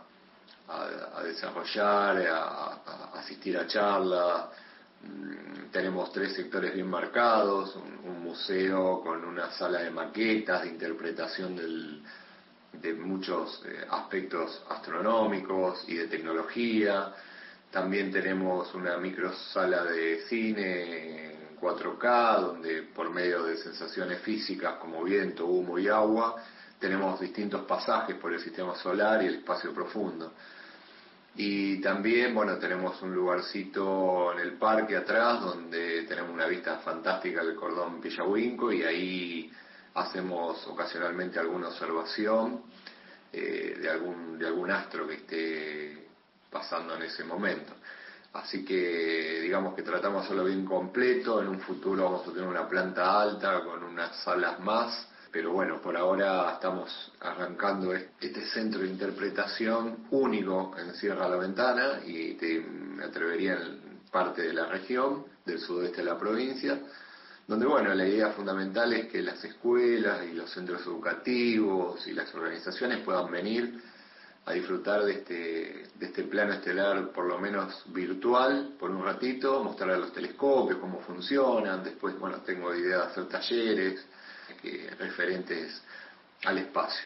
a, desarrollar, a, a, asistir a charlas, tenemos tres sectores bien marcados, un, museo con una sala de maquetas, de interpretación del, de muchos eh, aspectos astronómicos y de tecnología. También tenemos una microsala de cine 4K, donde por medio de sensaciones físicas como viento, humo y agua, tenemos distintos pasajes por el sistema solar y el espacio profundo. Y también, bueno, tenemos un lugarcito en el parque atrás donde tenemos una vista fantástica del cordón Pillahuinco y ahí hacemos ocasionalmente alguna observación eh, de, algún, de algún astro que esté pasando en ese momento. Así que digamos que tratamos de hacerlo bien completo, en un futuro vamos a tener una planta alta con unas salas más, pero bueno, por ahora estamos arrancando este centro de interpretación único en Sierra La Ventana y te, me atrevería en parte de la región, del sudeste de la provincia, donde bueno, la idea fundamental es que las escuelas y los centros educativos y las organizaciones puedan venir a disfrutar de este, de este plano estelar, por lo menos virtual, por un ratito, mostrarle los telescopios, cómo funcionan, después, bueno, tengo idea de hacer talleres que, referentes al espacio.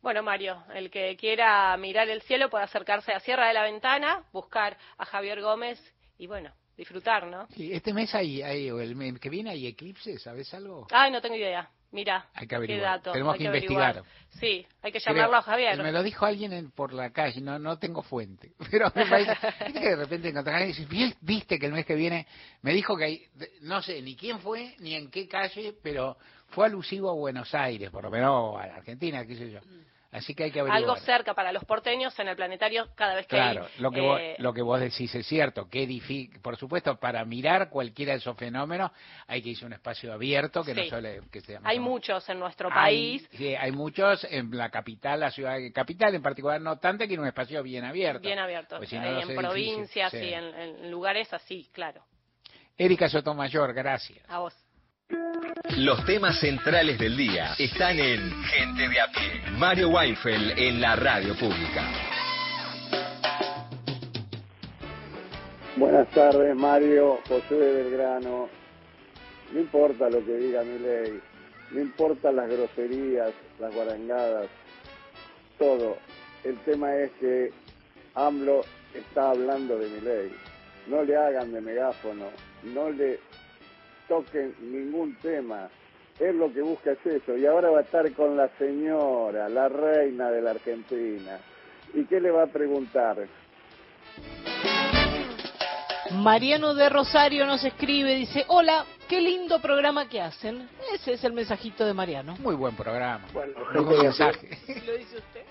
Bueno, Mario, el que quiera mirar el cielo puede acercarse a Sierra de la Ventana, buscar a Javier Gómez y bueno, disfrutar, ¿no? Sí, este mes hay, hay o el mes que viene hay eclipses, ¿sabes algo? Ay, no tengo idea. Mira, Hay que qué dato. Tenemos hay que investigar. Sí, hay que llamarlo a Javier. Me lo dijo alguien en- por la calle, no no tengo fuente. Pero me parece que de repente encontrás a alguien y dices, "Vi- viste que el mes que viene me dijo que hay, no sé ni quién fue ni en qué calle, pero fue alusivo a Buenos Aires, por lo menos a la Argentina, qué sé yo. Así que hay que averiguar. Algo cerca para los porteños en el planetario cada vez que Claro, hay. lo que, vos, eh, lo que vos decís es cierto, que por supuesto, para mirar cualquiera de esos fenómenos hay que irse a un espacio abierto que no suele que sea hay muchos en nuestro Hay- país. sí, hay muchos en la capital, la ciudad capital en particular, no tanto, que en un espacio bien abierto. Bien abiertos, Pues si no, en provincias sí. y en, en lugares así, claro. Erika Sotomayor, gracias. A vos. Los temas centrales del día están en Gente de a pie. Mario Weinfeld en la radio pública. Buenas tardes, Mario, José de Belgrano. No importa lo que diga mi ley, no importa las groserías, las guarangadas, todo. El tema es que AMLO está hablando de mi ley. No le hagan de megáfono, no le toquen ningún tema. Él lo que busca es eso. Y ahora va a estar con la señora, la reina de la Argentina. ¿Y qué le va a preguntar? Mariano de Rosario nos escribe, dice, hola, qué lindo programa que hacen. Ese es el mensajito de Mariano. Muy buen programa. Bueno, Muy buen mensaje. ¿Lo dice usted?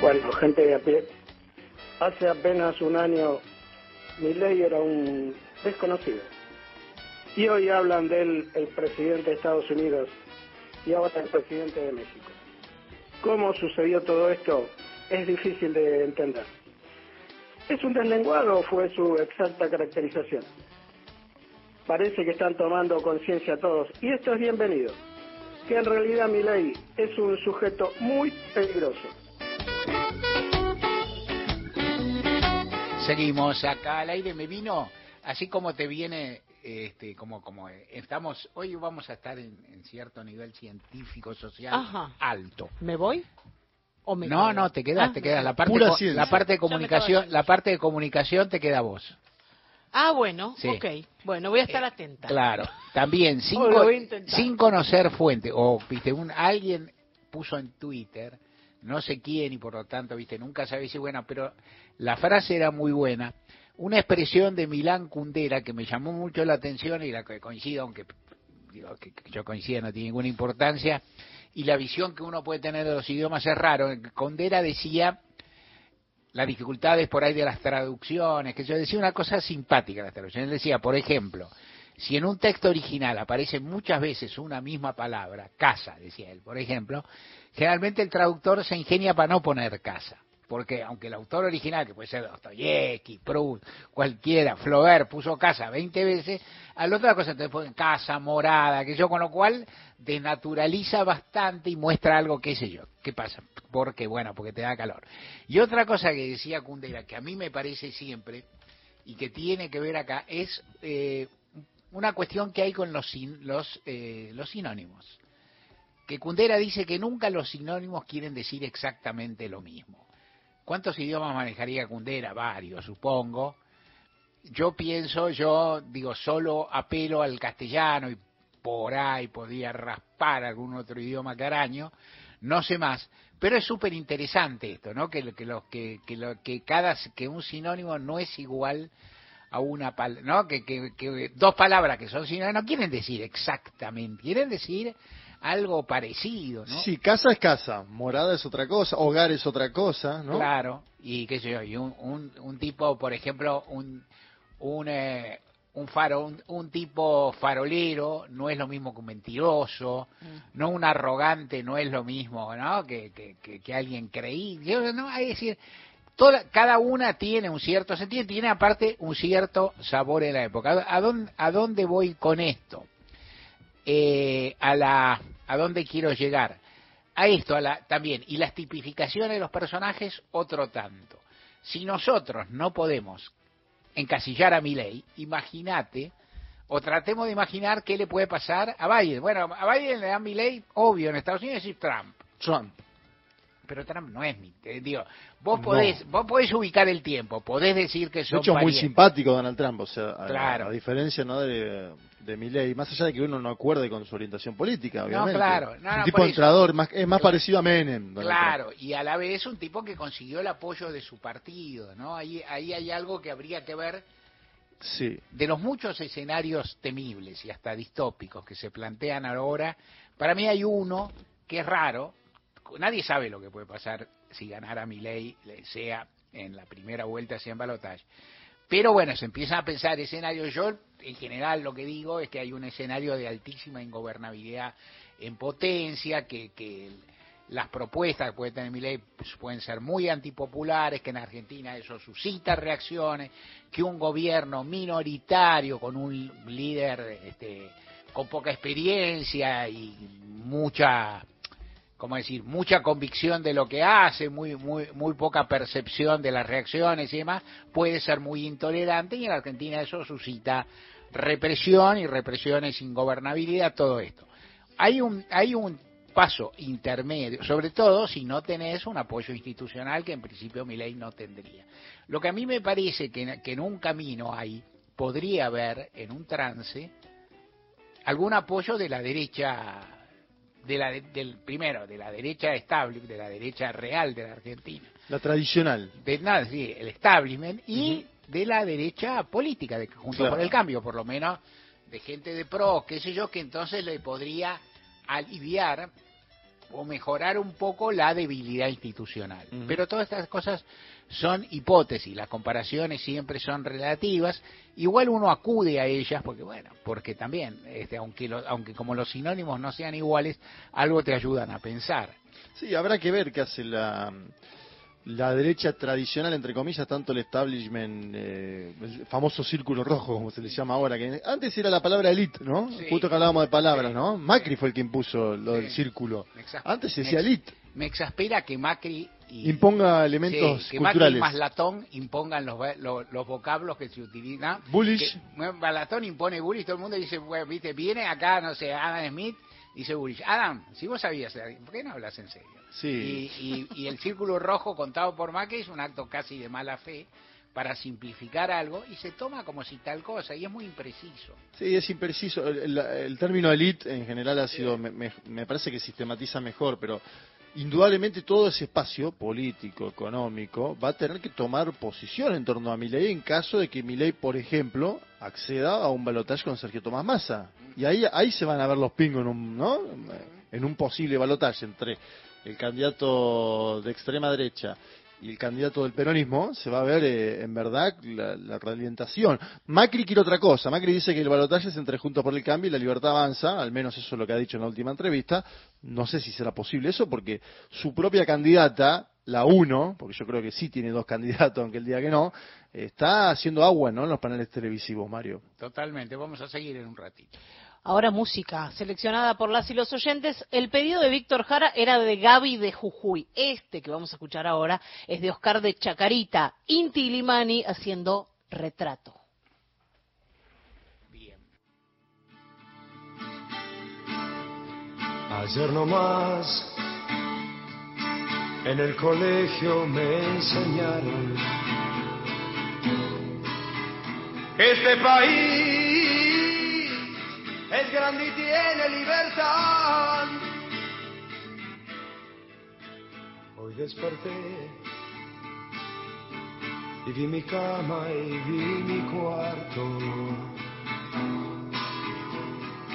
Bueno, gente de a pie. Hace apenas un año Milei era un desconocido. Y hoy hablan de él el presidente de Estados Unidos y ahora el presidente de México. ¿Cómo sucedió todo esto? Es difícil de entender. ¿Es un deslenguado o fue su exacta caracterización? Parece que están tomando conciencia todos, y esto es bienvenido, que en realidad Milei es un sujeto muy peligroso. Seguimos acá al aire, me vino, así como te viene, este, como, como eh, estamos, hoy vamos a estar en, en cierto nivel científico, social Ajá. alto. ¿Me voy? ¿O me No, quedo? no, te quedas, Ah, te quedas. La parte, ciencia. la parte de comunicación, la parte de comunicación te queda a vos. Ah, bueno, Sí. ok. Bueno, voy a estar atenta. Claro, también sin, Oh, sin conocer fuente o viste un alguien puso en Twitter, no sé quién y por lo tanto, viste, nunca sabés si bueno, pero la frase era muy buena. Una expresión de Milán Kundera que me llamó mucho la atención y la que coincido, aunque digo que yo coincido, no tiene ninguna importancia, y la visión que uno puede tener de los idiomas es raro. Kundera decía las dificultades por ahí de las traducciones, que yo decía una cosa simpática las traducciones. Decía, por ejemplo, si en un texto original aparece muchas veces una misma palabra, casa, decía él, por ejemplo, generalmente el traductor se ingenia para no poner casa. Porque aunque el autor original, que puede ser Dostoyevsky, Proust, cualquiera, Flaubert, puso casa 20 veces, al otra cosa entonces ponen casa, morada, que yo, con lo cual desnaturaliza bastante y muestra algo, qué sé yo. ¿Qué pasa? Porque, bueno, porque te da calor. Y otra cosa que decía Kundera, que a mí me parece siempre, y que tiene que ver acá, es eh, una cuestión que hay con los, sin- los, eh, los sinónimos. Que Kundera dice que nunca los sinónimos quieren decir exactamente lo mismo. ¿Cuántos idiomas manejaría Kundera? Varios, supongo. yo pienso, yo digo, solo apelo al castellano y por ahí podía raspar algún otro idioma caraño, no sé más. Pero es súper interesante esto, ¿no? Que, que, los- que, que, lo- que cada que un sinónimo no es igual a una palabra, ¿no? Que, que, que dos palabras que son sinónimos no quieren decir exactamente, quieren decir algo parecido, ¿no? Sí, casa es casa, morada es otra cosa, hogar es otra cosa, ¿no? Claro, y qué sé yo, y un, un, un tipo, por ejemplo, un un, eh, un faro, un, un tipo farolero no es lo mismo que un mentiroso, no un arrogante no es lo mismo, ¿no? Que, que, que, que alguien creíble, no, es decir, toda, cada una tiene un cierto sentido, tiene aparte un cierto sabor en la época. ¿A dónde, a dónde voy con esto? Eh, a la, a dónde quiero llegar. A esto, a la, también, y las tipificaciones de los personajes, otro tanto. Si nosotros no podemos encasillar a Milei, imagínate, o tratemos de imaginar qué le puede pasar a Biden. Bueno, a Biden le dan Milei, obvio, en Estados Unidos es Trump. Trump. Pero Trump no es mi, eh, digo, vos No. podés, vos podés ubicar el tiempo, podés decir que De son hecho, muy simpático Donald Trump, o sea, a, Claro. a diferencia ¿no? de, de Milley, más allá de que uno no acuerde con su orientación política, No, obviamente. claro. No, Es un tipo entrador, más, es más parecido a Menem. Claro, y a la vez un tipo que consiguió el apoyo de su partido, ¿no? Ahí, ahí hay algo que habría que ver. Sí. de los muchos escenarios temibles y hasta distópicos que se plantean ahora, para mí hay uno que es raro, nadie sabe lo que puede pasar si ganara Milei, sea en la primera vuelta, sea en balotaje. Pero bueno, se empiezan a pensar escenarios. Yo, en general, lo que digo es que hay un escenario de altísima ingobernabilidad en potencia, que, que las propuestas que puede tener Milei pues, pueden ser muy antipopulares, que en Argentina eso suscita reacciones, que un gobierno minoritario con un líder este, con poca experiencia y mucha como decir, mucha convicción de lo que hace, muy, muy, muy poca percepción de las reacciones y demás, puede ser muy intolerante y en Argentina eso suscita represión y represión es ingobernabilidad, todo esto. Hay un, hay un paso intermedio, sobre todo si no tenés un apoyo institucional que en principio mi ley no tendría. Lo que a mí me parece que, que en un camino hay, podría haber en un trance algún apoyo de la derecha de la, del primero de la derecha estable de la derecha real de la Argentina La tradicional. de nada sí, el establishment y de la derecha política de junto Claro. por el cambio por lo menos de gente de pro qué sé yo que entonces le podría aliviar o mejorar un poco la debilidad institucional. Pero todas estas cosas son hipótesis las comparaciones siempre son relativas igual uno acude a ellas porque bueno porque también este, aunque lo- aunque como los sinónimos no sean iguales algo te ayudan a pensar. Sí, habrá que ver qué hace la, la derecha tradicional, entre comillas, tanto el establishment, eh, el famoso círculo rojo, como se le llama ahora, que antes era la palabra elite, ¿no? Sí. Justo que hablábamos de palabras, ¿no? Macri fue el que impuso lo del círculo. Antes se decía elite. me exaspera que Macri y Imponga elementos que Macri culturales. más Latón impongan los, los vocablos que se utilizan. Bullish. Que, Latón impone bullish, todo el mundo dice, bueno, viste, viene acá, no sé, Adam Smith, dice bullish. Adam, si vos sabías, ¿por qué no hablas en serio? Sí. Y, y- y el círculo rojo contado por Macri es un acto casi de mala fe para simplificar algo y se toma como si tal cosa y es muy impreciso. Sí, es impreciso. El, el- el término elite en general ha sido, me, me- me parece que sistematiza mejor, pero indudablemente todo ese espacio político, económico, va a tener que tomar posición en torno a Milei en caso de que Milei, por ejemplo, acceda a un balotaje con Sergio Tomás Massa. Y ahí, ahí se van a ver los pingos en un, ¿no? en un posible balotaje entre el candidato de extrema derecha y el candidato del peronismo, se va a ver eh, en verdad la, la. Macri quiere otra cosa. Macri dice que el balotaje es entre Juntos por el Cambio y la Libertad Avanza, al menos eso es lo que ha dicho en la última entrevista. No sé si será posible eso, porque su propia candidata, la uno, porque yo creo que sí tiene dos candidatos, aunque el día que no, está haciendo agua ¿no? en los paneles televisivos, Mario. Totalmente, vamos a seguir en un ratito. Ahora música, seleccionada por las y los oyentes. El pedido de Víctor Jara era de Gaby de Jujuy. Este que vamos a escuchar ahora es de Oscar de Chacarita, Inti Limani haciendo retrato. Ayer nomás en el colegio me enseñaron Este país es grande y tiene libertad. Hoy desperté y vi mi cama y vi mi cuarto.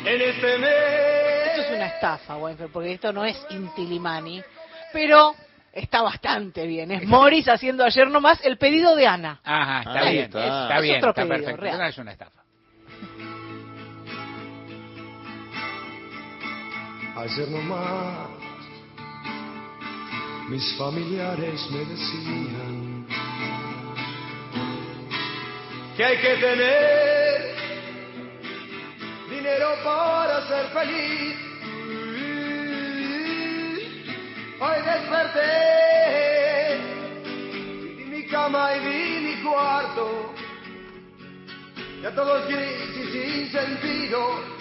En este mes. Esto es una estafa, Weinfeld, porque esto no es Intilimani, pero está bastante bien. Es Morris haciendo ayer nomás el pedido de Ana. Ajá, está Ahí bien, está. está Es bien, otro está pedido, perfecto. real. No es una estafa. Ayer nomás. Mis familiares me decían que hay que tener dinero para ser feliz. Hoy desperté, vi mi cama y vi mi cuarto, ya todo es gris y sin sentido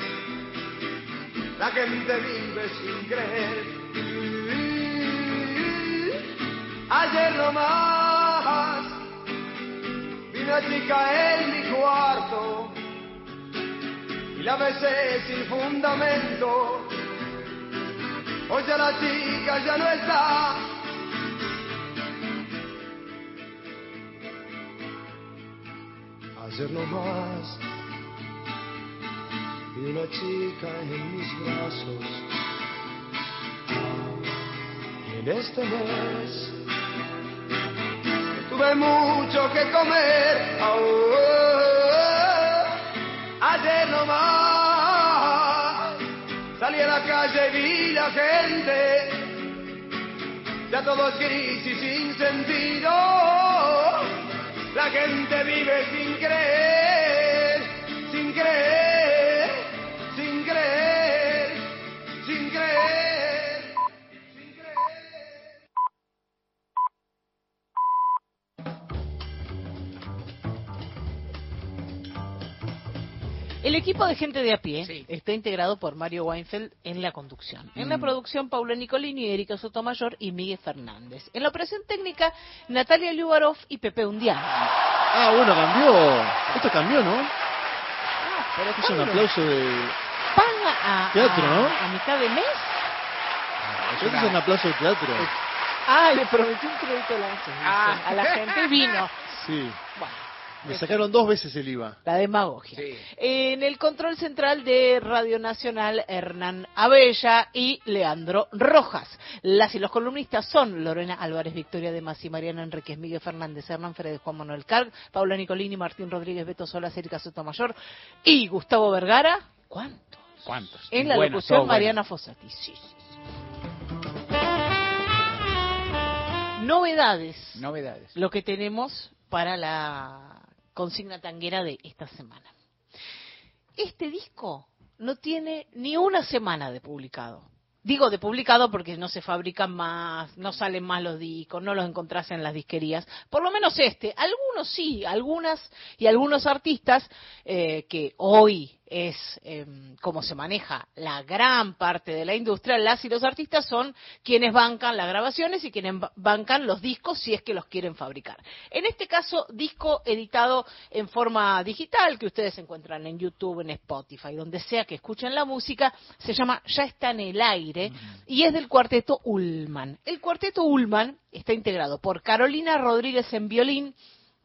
la gente vive sin creer. Ayer nomás vi una chica en mi cuarto y la besé sin fundamento. Hoy ya la chica ya no está. Ayer nomás vi una chica en mis brazos. Y en este mes tuve mucho que comer. Ah, ayer nomás salí a la calle y vi la gente. Ya todo es gris y sin sentido. La gente vive sin El equipo de gente de a pie está integrado por Mario Weinfeld en la conducción. En la Mm. producción, Paula Nicolini, Erika Sotomayor y Miguel Fernández. En la operación técnica, Natalia Liubarov y Pepe Undiano. Ah, bueno, cambió. Esto cambió, ¿no? Pero Es un aplauso de... ¿Paga a, Teatro, a- ¿no? a mitad de mes? Este es un aplauso de teatro. Ah, le prometí un crédito a la, Ah. a la gente y vino. Sí. Bueno, Me sacaron dos veces el IVA. la demagogia. En el control central de Radio Nacional, Hernán Abella y Leandro Rojas. Las y los columnistas son Lorena Álvarez, Victoria de Masi, Mariana Enríquez, Miguel Fernández, Hernán Fredes, Juan Manuel Carg, Paula Nicolini, Martín Rodríguez, Beto Solas, Erika Sotomayor y Gustavo Vergara. ¿Cuántos? ¿Cuántos? En la Bueno, locución, todo bueno. Mariana Fossati. Sí, sí, sí. Novedades. Novedades. Lo que tenemos para la consigna tanguera de esta semana. Este disco no tiene ni una semana de publicado. Digo de publicado porque no se fabrican más, no salen más los discos, no los encontrás en las disquerías. Por lo menos este. Algunos sí, algunas y algunos artistas eh, que hoy es eh, como se maneja la gran parte de la industria, las y los artistas son quienes bancan las grabaciones y quienes ba- bancan los discos si es que los quieren fabricar. En este caso, disco editado en forma digital que ustedes encuentran en YouTube, en Spotify, donde sea que escuchen la música, se llama Ya está en el aire y es del cuarteto Ullman. El cuarteto Ullman está integrado por Carolina Rodríguez en violín,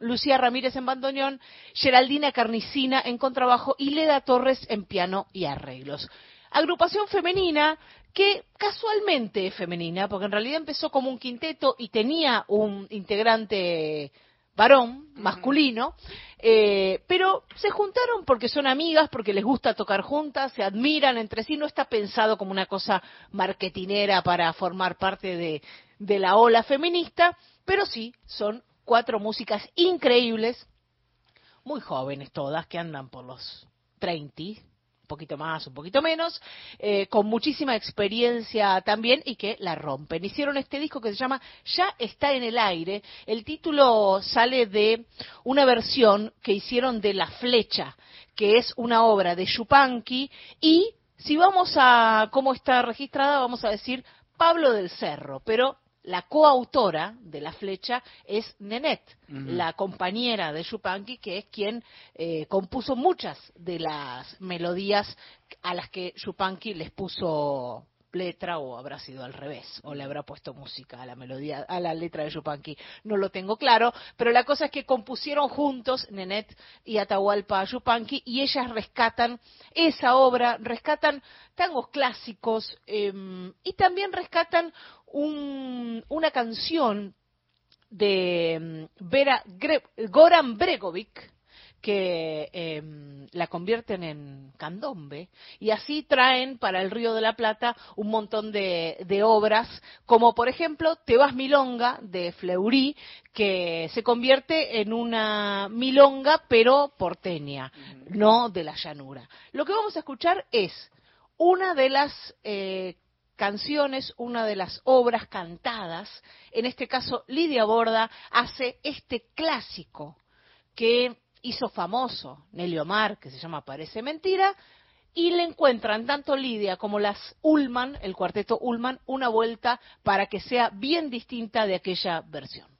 Lucía Ramírez en bandoneón, Geraldina Carnicina en contrabajo y Leda Torres en piano y arreglos. Agrupación femenina que casualmente es femenina, porque en realidad empezó como un quinteto y tenía un integrante varón, masculino, eh, pero se juntaron porque son amigas, porque les gusta tocar juntas, se admiran entre sí, no está pensado como una cosa marketinera para formar parte de, de la ola feminista, pero sí son cuatro músicas increíbles, muy jóvenes todas, que andan por los 30, un poquito más, un poquito menos, eh, con muchísima experiencia también y que la rompen. Hicieron este disco que se llama Ya está en el aire. El título sale de una versión que hicieron de La Flecha, que es una obra de Yupanqui y si vamos a cómo está registrada, vamos a decir Pablo del Cerro, pero la coautora de La Flecha es Nenet, la compañera de Yupanqui, que es quien eh, compuso muchas de las melodías a las que Yupanqui les puso letra o habrá sido al revés o le habrá puesto música a la melodía a la letra de Yupanqui no lo tengo claro pero la cosa es que compusieron juntos Nenet y Atahualpa a Yupanqui y ellas rescatan esa obra rescatan tangos clásicos em, y también rescatan un- una canción de em, Vera Gre- Goran Bregovic que em, la convierten en candombe y así traen para el Río de la Plata un montón de, de obras, como por ejemplo Te vas milonga de Fleury, que se convierte en una milonga pero porteña, no de la llanura. Lo que vamos a escuchar es una de las eh, canciones, una de las obras cantadas, en este caso Lidia Borda hace este clásico que hizo famoso Nelly Omar, que se llama Parece Mentira, y le encuentran tanto Lidia como las Ullman, el cuarteto Ullman, una vuelta para que sea bien distinta de aquella versión.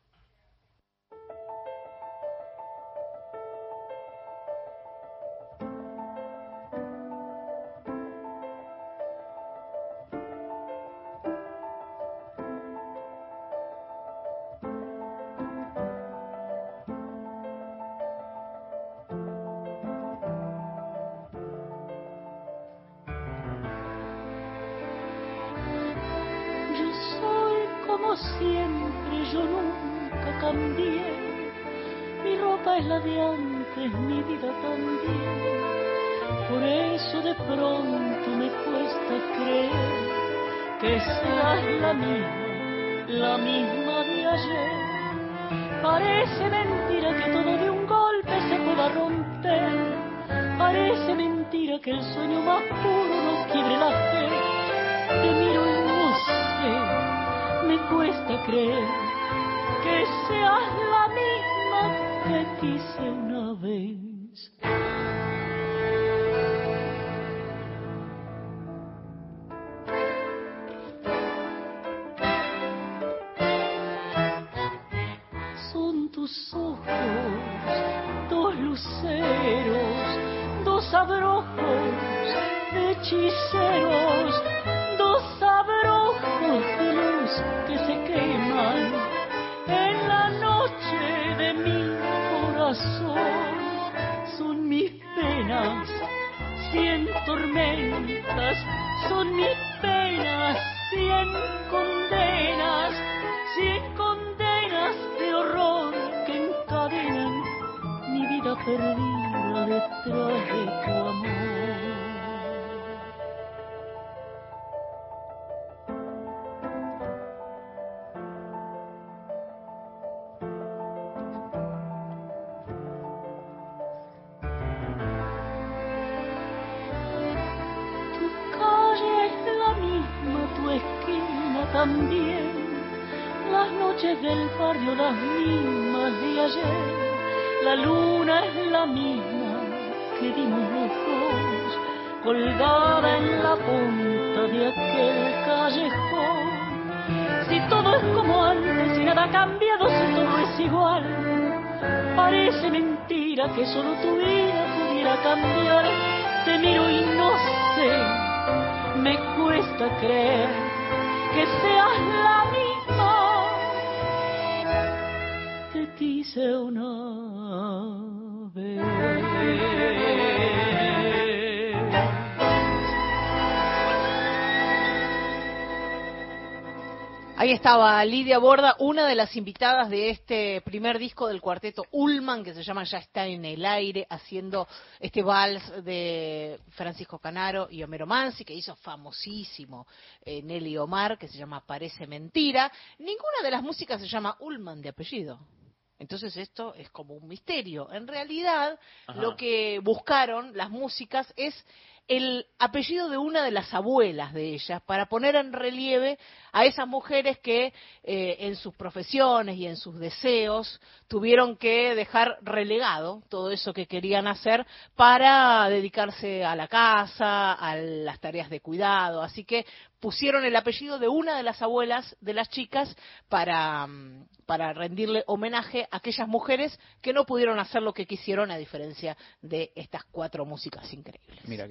También. Las noches del barrio las mismas de ayer. La luna es la misma que dimos los dos, colgada en la punta de aquel callejón. Si todo es como antes y nada ha cambiado, si todo es igual, parece mentira que solo tu vida pudiera cambiar. Te miro y no sé, me cuesta creer que seas la misma. Que quise una Ahí estaba Lidia Borda, una de las invitadas de este primer disco del cuarteto Ullman, que se llama Ya está en el aire, haciendo este vals de Francisco Canaro y Homero Mansi, que hizo famosísimo eh, Nelly Omar, que se llama Parece Mentira. Ninguna de las músicas se llama Ullman de apellido. Entonces esto es como un misterio. En realidad, Ajá. lo que buscaron las músicas es el apellido de una de las abuelas de ellas para poner en relieve a esas mujeres que eh, en sus profesiones y en sus deseos tuvieron que dejar relegado todo eso que querían hacer para dedicarse a la casa, a las tareas de cuidado. Así que pusieron el apellido de una de las abuelas de las chicas para, mm, para rendirle homenaje a aquellas mujeres que no pudieron hacer lo que quisieron a diferencia de estas cuatro músicas increíbles. Mira.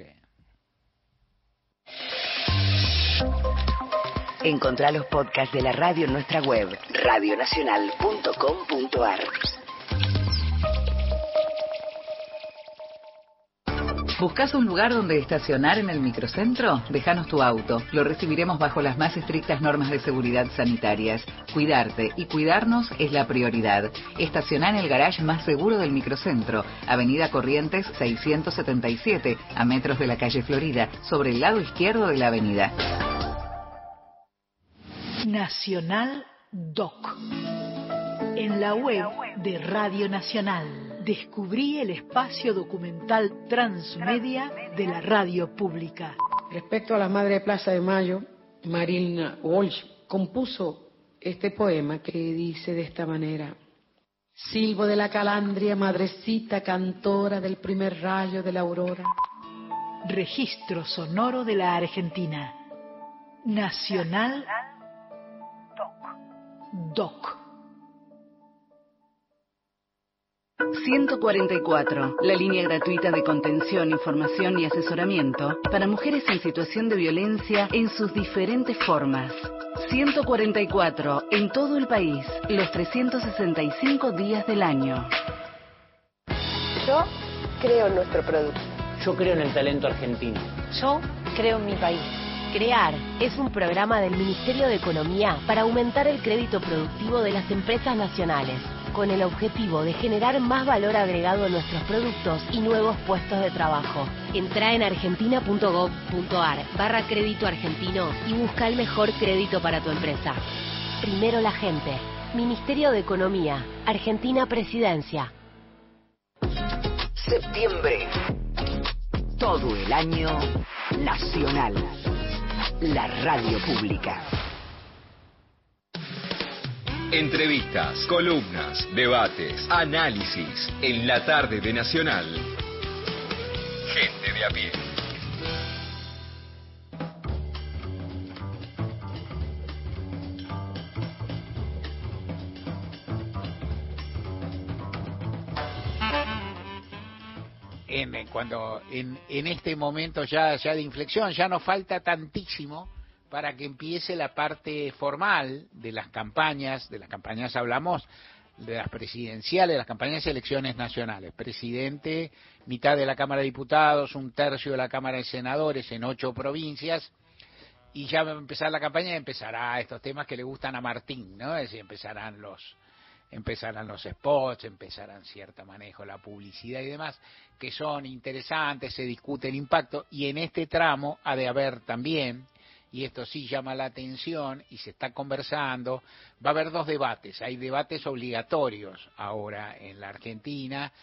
Encontrá los podcasts de la radio en nuestra web, radionacional.com.ar. ¿Buscas un lugar donde estacionar en el microcentro? Déjanos tu auto. Lo recibiremos bajo las más estrictas normas de seguridad sanitarias. Cuidarte y cuidarnos es la prioridad. Estaciona en el garage más seguro del microcentro, Avenida Corrientes 677, a metros de la calle Florida, sobre el lado izquierdo de la avenida. Nacional Doc. En la web de Radio Nacional descubrí el espacio documental transmedia de la radio pública. Respecto a la Madre de Plaza de Mayo, Marina Walsh compuso este poema que dice de esta manera. Silvo de la calandria, madrecita cantora del primer rayo de la aurora. Registro sonoro de la Argentina. Nacional Doc. 144, la línea gratuita de contención, información y asesoramiento para mujeres en situación de violencia en sus diferentes formas. 144, en todo el país, los 365 días del año. Yo creo en nuestro producto. Yo creo en el talento argentino. Yo creo en mi país. CREAR es un programa del Ministerio de Economía para aumentar el crédito productivo de las empresas nacionales con el objetivo de generar más valor agregado a nuestros productos y nuevos puestos de trabajo. Entra en argentina.gov.ar barra crédito argentino y busca el mejor crédito para tu empresa. Primero la gente. Ministerio de Economía. Argentina Presidencia. Septiembre. Todo el año nacional. La radio pública. Entrevistas, columnas, debates, análisis en la tarde de Nacional. Gente de a pie. En, cuando en, en este momento ya, ya de inflexión ya nos falta tantísimo para que empiece la parte formal de las campañas, de las campañas hablamos de las presidenciales, de las campañas de elecciones nacionales. Presidente, mitad de la Cámara de Diputados, un tercio de la Cámara de Senadores en ocho provincias. Y ya va a empezar la campaña y empezará estos temas que le gustan a Martín, ¿no? Es decir, empezarán los, empezarán los spots, empezarán cierto manejo, la publicidad y demás, que son interesantes, se discute el impacto, y en este tramo ha de haber también y esto sí llama la atención y se está conversando, va a haber dos debates. Hay debates obligatorios ahora en la Argentina,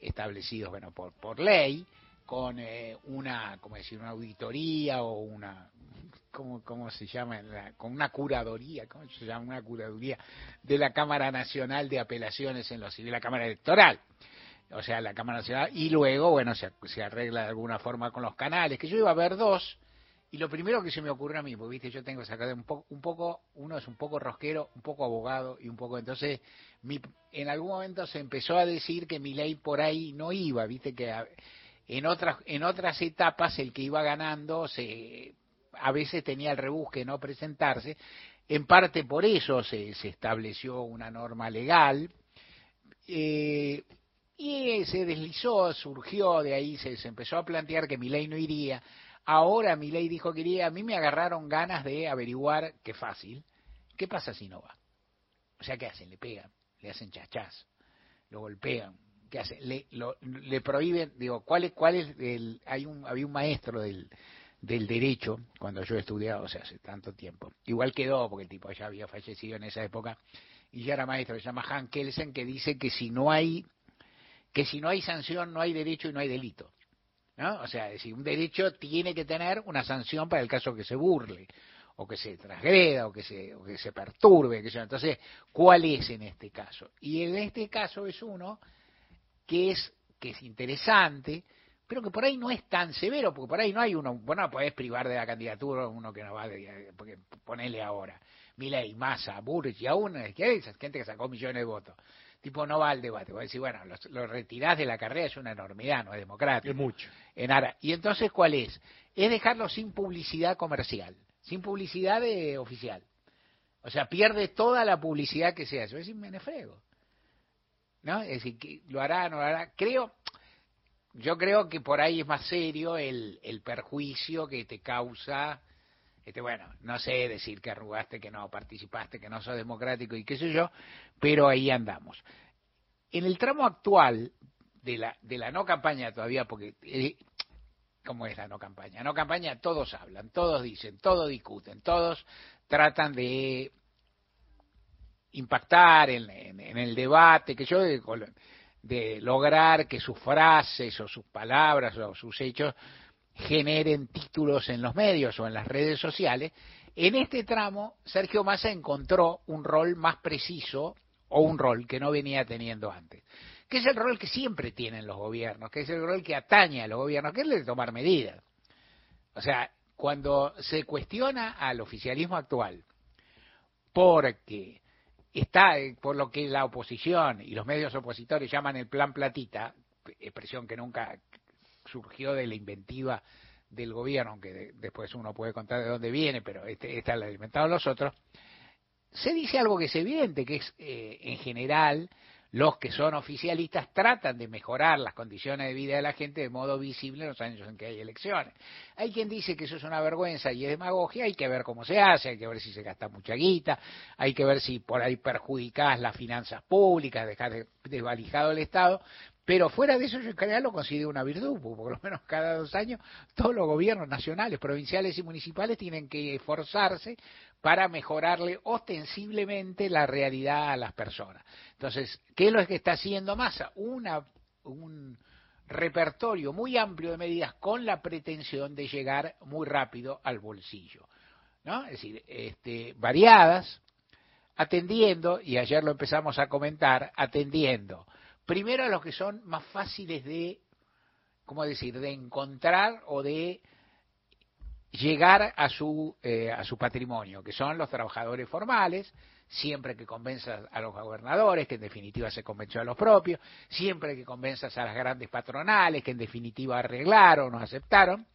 establecidos bueno, por, por ley, con eh, una, como decir, una auditoría o una, ¿cómo, cómo se llama? con una curaduría, ¿cómo se llama? Una curaduría de la Cámara Nacional de Apelaciones en lo civil, la Cámara Electoral. O sea, la Cámara Nacional, y luego, bueno, se, se arregla de alguna forma con los canales, que yo iba a ver dos, y lo primero que se me ocurrió a mí, porque viste, yo tengo sacado un poco, un poco, uno es un poco rosquero, un poco abogado y un poco, entonces, mi, en algún momento se empezó a decir que mi ley por ahí no iba, viste que en otras, en otras etapas el que iba ganando se, a veces tenía el rebusque no presentarse, en parte por eso se, se estableció una norma legal, eh, y se deslizó, surgió de ahí, se, se empezó a plantear que mi ley no iría, Ahora mi ley dijo que iría, a mí me agarraron ganas de averiguar, qué fácil, ¿qué pasa si no va? O sea, ¿qué hacen? Le pegan, le hacen chachás, lo golpean, ¿qué hacen? Le, le prohíben, digo, ¿cuál es, cuál es el, hay un, había un maestro del, del derecho cuando yo estudiaba, o sea, hace tanto tiempo. Igual quedó, porque el tipo ya había fallecido en esa época, y ya era maestro, se llama Han Kelsen, que dice que si no hay, que si no hay sanción, no hay derecho y no hay delito. ¿No? O sea, es un derecho tiene que tener una sanción para el caso que se burle, o que se transgreda, o que se, o que se perturbe. Que Entonces, ¿cuál es en este caso? Y en este caso es uno que es, que es interesante, pero que por ahí no es tan severo, porque por ahí no hay uno, bueno, podés privar de la candidatura uno que no va, de, porque ponele ahora, Milei, Massa, Burrich, y aún que hay gente que sacó millones de votos. Tipo, no va al debate. Voy a decir, bueno, los, los retirás de la carrera es una enormidad, no es democrático. Es mucho. En ara. Y entonces, ¿cuál es? Es dejarlo sin publicidad comercial, sin publicidad de oficial. O sea, pierde toda la publicidad que se hace. A decir, me frego. ¿No? Es decir, que lo hará, no lo hará. Creo, yo creo que por ahí es más serio el, el perjuicio que te causa este, bueno, no sé decir que arrugaste, que no participaste, que no sos democrático y qué sé yo, pero ahí andamos. En el tramo actual de la, de la no campaña todavía, porque eh, ¿cómo es la no campaña? No campaña todos hablan, todos dicen, todos discuten, todos tratan de impactar en, el debate, que yo de lograr que sus frases o sus palabras o sus hechos generen títulos en los medios o en las redes sociales, en este tramo Sergio Massa encontró un rol más preciso o un rol que no venía teniendo antes, que es el rol que siempre tienen los gobiernos, que es el rol que atañe a los gobiernos, que es el de tomar medidas. O sea, cuando se cuestiona al oficialismo actual porque está por lo que la oposición y los medios opositores llaman el plan platita, expresión que nunca surgió de la inventiva del gobierno, aunque después uno puede contar de dónde viene, pero este, esta la inventaron los otros, se dice algo que es evidente, que es eh, en general los que son oficialistas tratan de mejorar las condiciones de vida de la gente de modo visible en los años en que hay elecciones. Hay quien dice que eso es una vergüenza y es demagogia, hay que ver cómo se hace, hay que ver si se gasta mucha guita, hay que ver si por ahí perjudicás las finanzas públicas, dejar desvalijado el Estado, pero fuera de eso yo en general lo considero una virtud, porque por lo menos cada dos años todos los gobiernos nacionales, provinciales y municipales tienen que esforzarse para mejorarle ostensiblemente la realidad a las personas. Entonces, ¿qué es lo que está haciendo Massa? Una, un repertorio muy amplio de medidas con la pretensión de llegar muy rápido al bolsillo. ¿no? Es decir, este, variadas, atendiendo, y ayer lo empezamos a comentar, atendiendo primero a los que son más fáciles de, ¿cómo decir?, de encontrar o de llegar a su, eh, a su patrimonio, que son los trabajadores formales, siempre que convenzas a los gobernadores, que en definitiva se convenció a los propios, siempre que convenzas a las grandes patronales, que en definitiva arreglaron o aceptaron,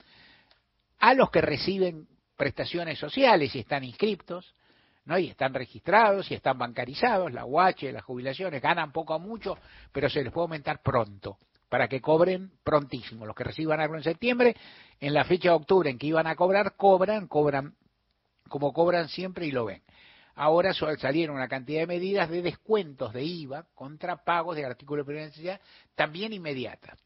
a los que reciben prestaciones sociales y están inscriptos, ¿no? y están registrados y están bancarizados, la UH, las jubilaciones, ganan poco a mucho, pero se les puede aumentar pronto, para que cobren prontísimo. Los que reciban algo en septiembre, en la fecha de octubre en que iban a cobrar, cobran, cobran como cobran siempre y lo ven. Ahora salieron una cantidad de medidas de descuentos de IVA contra pagos de artículos de necesidad también inmediatas.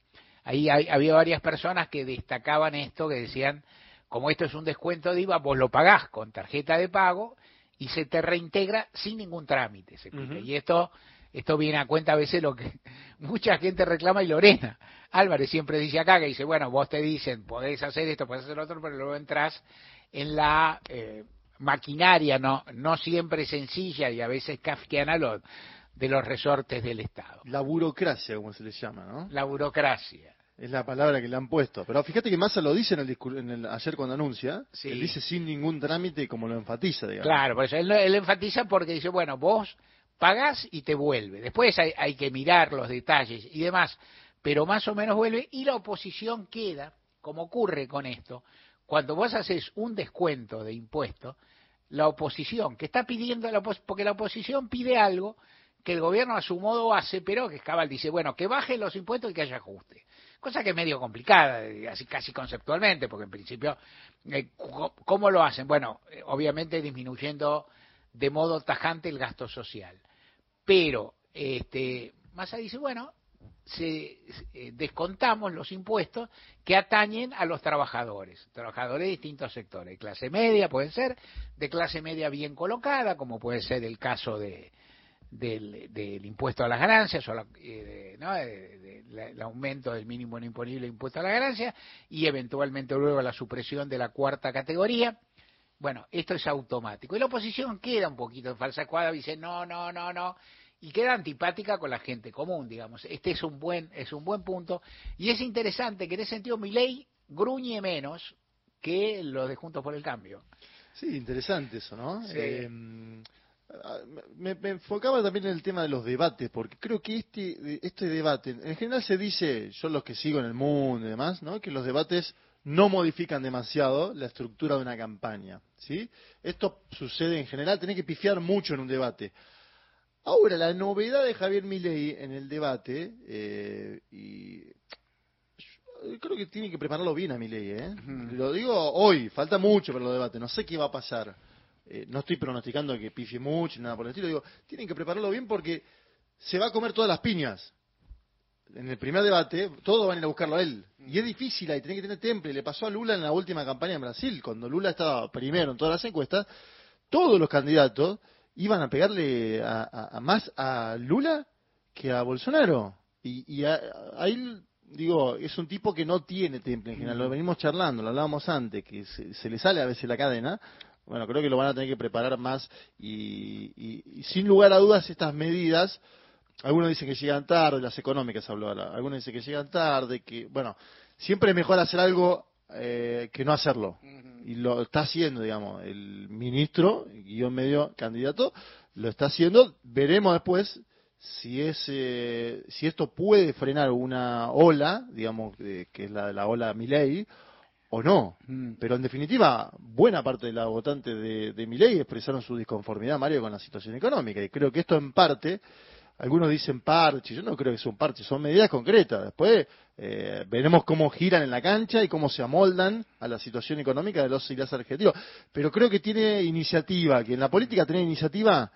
Ahí había varias personas que destacaban esto, que decían, como esto es un descuento de IVA, vos lo pagás con tarjeta de pago y se te reintegra sin ningún trámite. Se Y esto, esto viene a cuenta a veces lo que mucha gente reclama y Lorena Álvarez siempre dice acá, que dice, bueno, vos te dicen, podés hacer esto, podés hacer lo otro, pero luego entras en la eh, maquinaria, no, no siempre sencilla y a veces kafkiana lo, de los resortes del Estado. La burocracia, como se le llama, ¿no? La burocracia. Es la palabra que le han puesto. Pero fíjate que Massa lo dice en el, en el ayer cuando anuncia. Él dice sin ningún trámite como lo enfatiza, digamos. Claro, pues él, él enfatiza porque dice, bueno, vos pagás y te vuelve. Después hay, hay que mirar los detalles y demás, pero más o menos vuelve y la oposición queda, como ocurre con esto, cuando vos haces un descuento de impuestos, la oposición que está pidiendo, la porque la oposición pide algo que el gobierno a su modo hace, pero que Cabal dice, bueno, que bajen los impuestos y que haya ajuste cosa que es medio complicada, eh, así casi conceptualmente, porque en principio, eh, ¿cómo lo hacen? Bueno, eh, obviamente disminuyendo de modo tajante el gasto social. Pero, este, Massa dice, bueno, se, descontamos los impuestos que atañen a los trabajadores, trabajadores de distintos sectores, clase media puede ser, de clase media bien colocada, como puede ser el caso de, del, del impuesto a las ganancias o la- eh, de- ¿no? de- de- la- el aumento del mínimo no imponible impuesto a las ganancias y eventualmente luego la supresión de la cuarta categoría. Bueno, esto es automático. Y la oposición queda un poquito en falsa cuadra, dice no, no, no, no, y queda antipática con la gente común, digamos. Este es un buen, es un buen punto. Y es interesante que en ese sentido mi ley gruñe menos que los de Juntos por el Cambio. Sí, interesante eso, ¿no? Sí. Eh, ah, me, me enfocaba también en el tema de los debates, porque creo que este, este debate, en general se dice, yo los que sigo en el mundo y demás, ¿no? que los debates no modifican demasiado la estructura de una campaña, ¿sí? Esto sucede en general, tenés que pifiar mucho en un debate. Ahora, la novedad de Javier Milei en el debate, eh, y creo que tiene que prepararlo bien a Milei, ¿eh? Lo digo hoy, falta mucho para los debates, no sé qué va a pasar. Eh, no estoy pronosticando que pifie mucho, ni nada por el estilo, digo, tienen que prepararlo bien porque se va a comer todas las piñas. En el primer debate, todos van a ir a buscarlo a él. Y es difícil ahí, tiene que tener temple. Le pasó a Lula en la última campaña en Brasil, cuando Lula estaba primero en todas las encuestas, todos los candidatos iban a pegarle a, a- más a Lula que a Bolsonaro. Y, y a- ahí, digo, es un tipo que no tiene temple en general. Lo venimos charlando, lo hablábamos antes, que se, se le sale a veces la cadena. Bueno, creo que lo van a tener que preparar más y, y- y sin lugar a dudas estas medidas, algunos dicen que llegan tarde, las económicas habló algunos dicen que llegan tarde, que, bueno, siempre es mejor hacer algo eh, que no hacerlo. Y lo está haciendo, digamos, el ministro, guion medio candidato, lo está haciendo. Veremos después si es eh, si esto puede frenar una ola, digamos, eh, que es la de la ola Milei, o no. Pero en definitiva, buena parte de la votante de, de Milei expresaron su disconformidad, Mario, con la situación económica. Y creo que esto en parte, algunos dicen parche, yo no creo que sea un parche, son medidas concretas. Después eh, veremos cómo giran en la cancha y cómo se amoldan a la situación económica de los y las argentinos. Pero creo que tiene iniciativa, que en la política tener iniciativa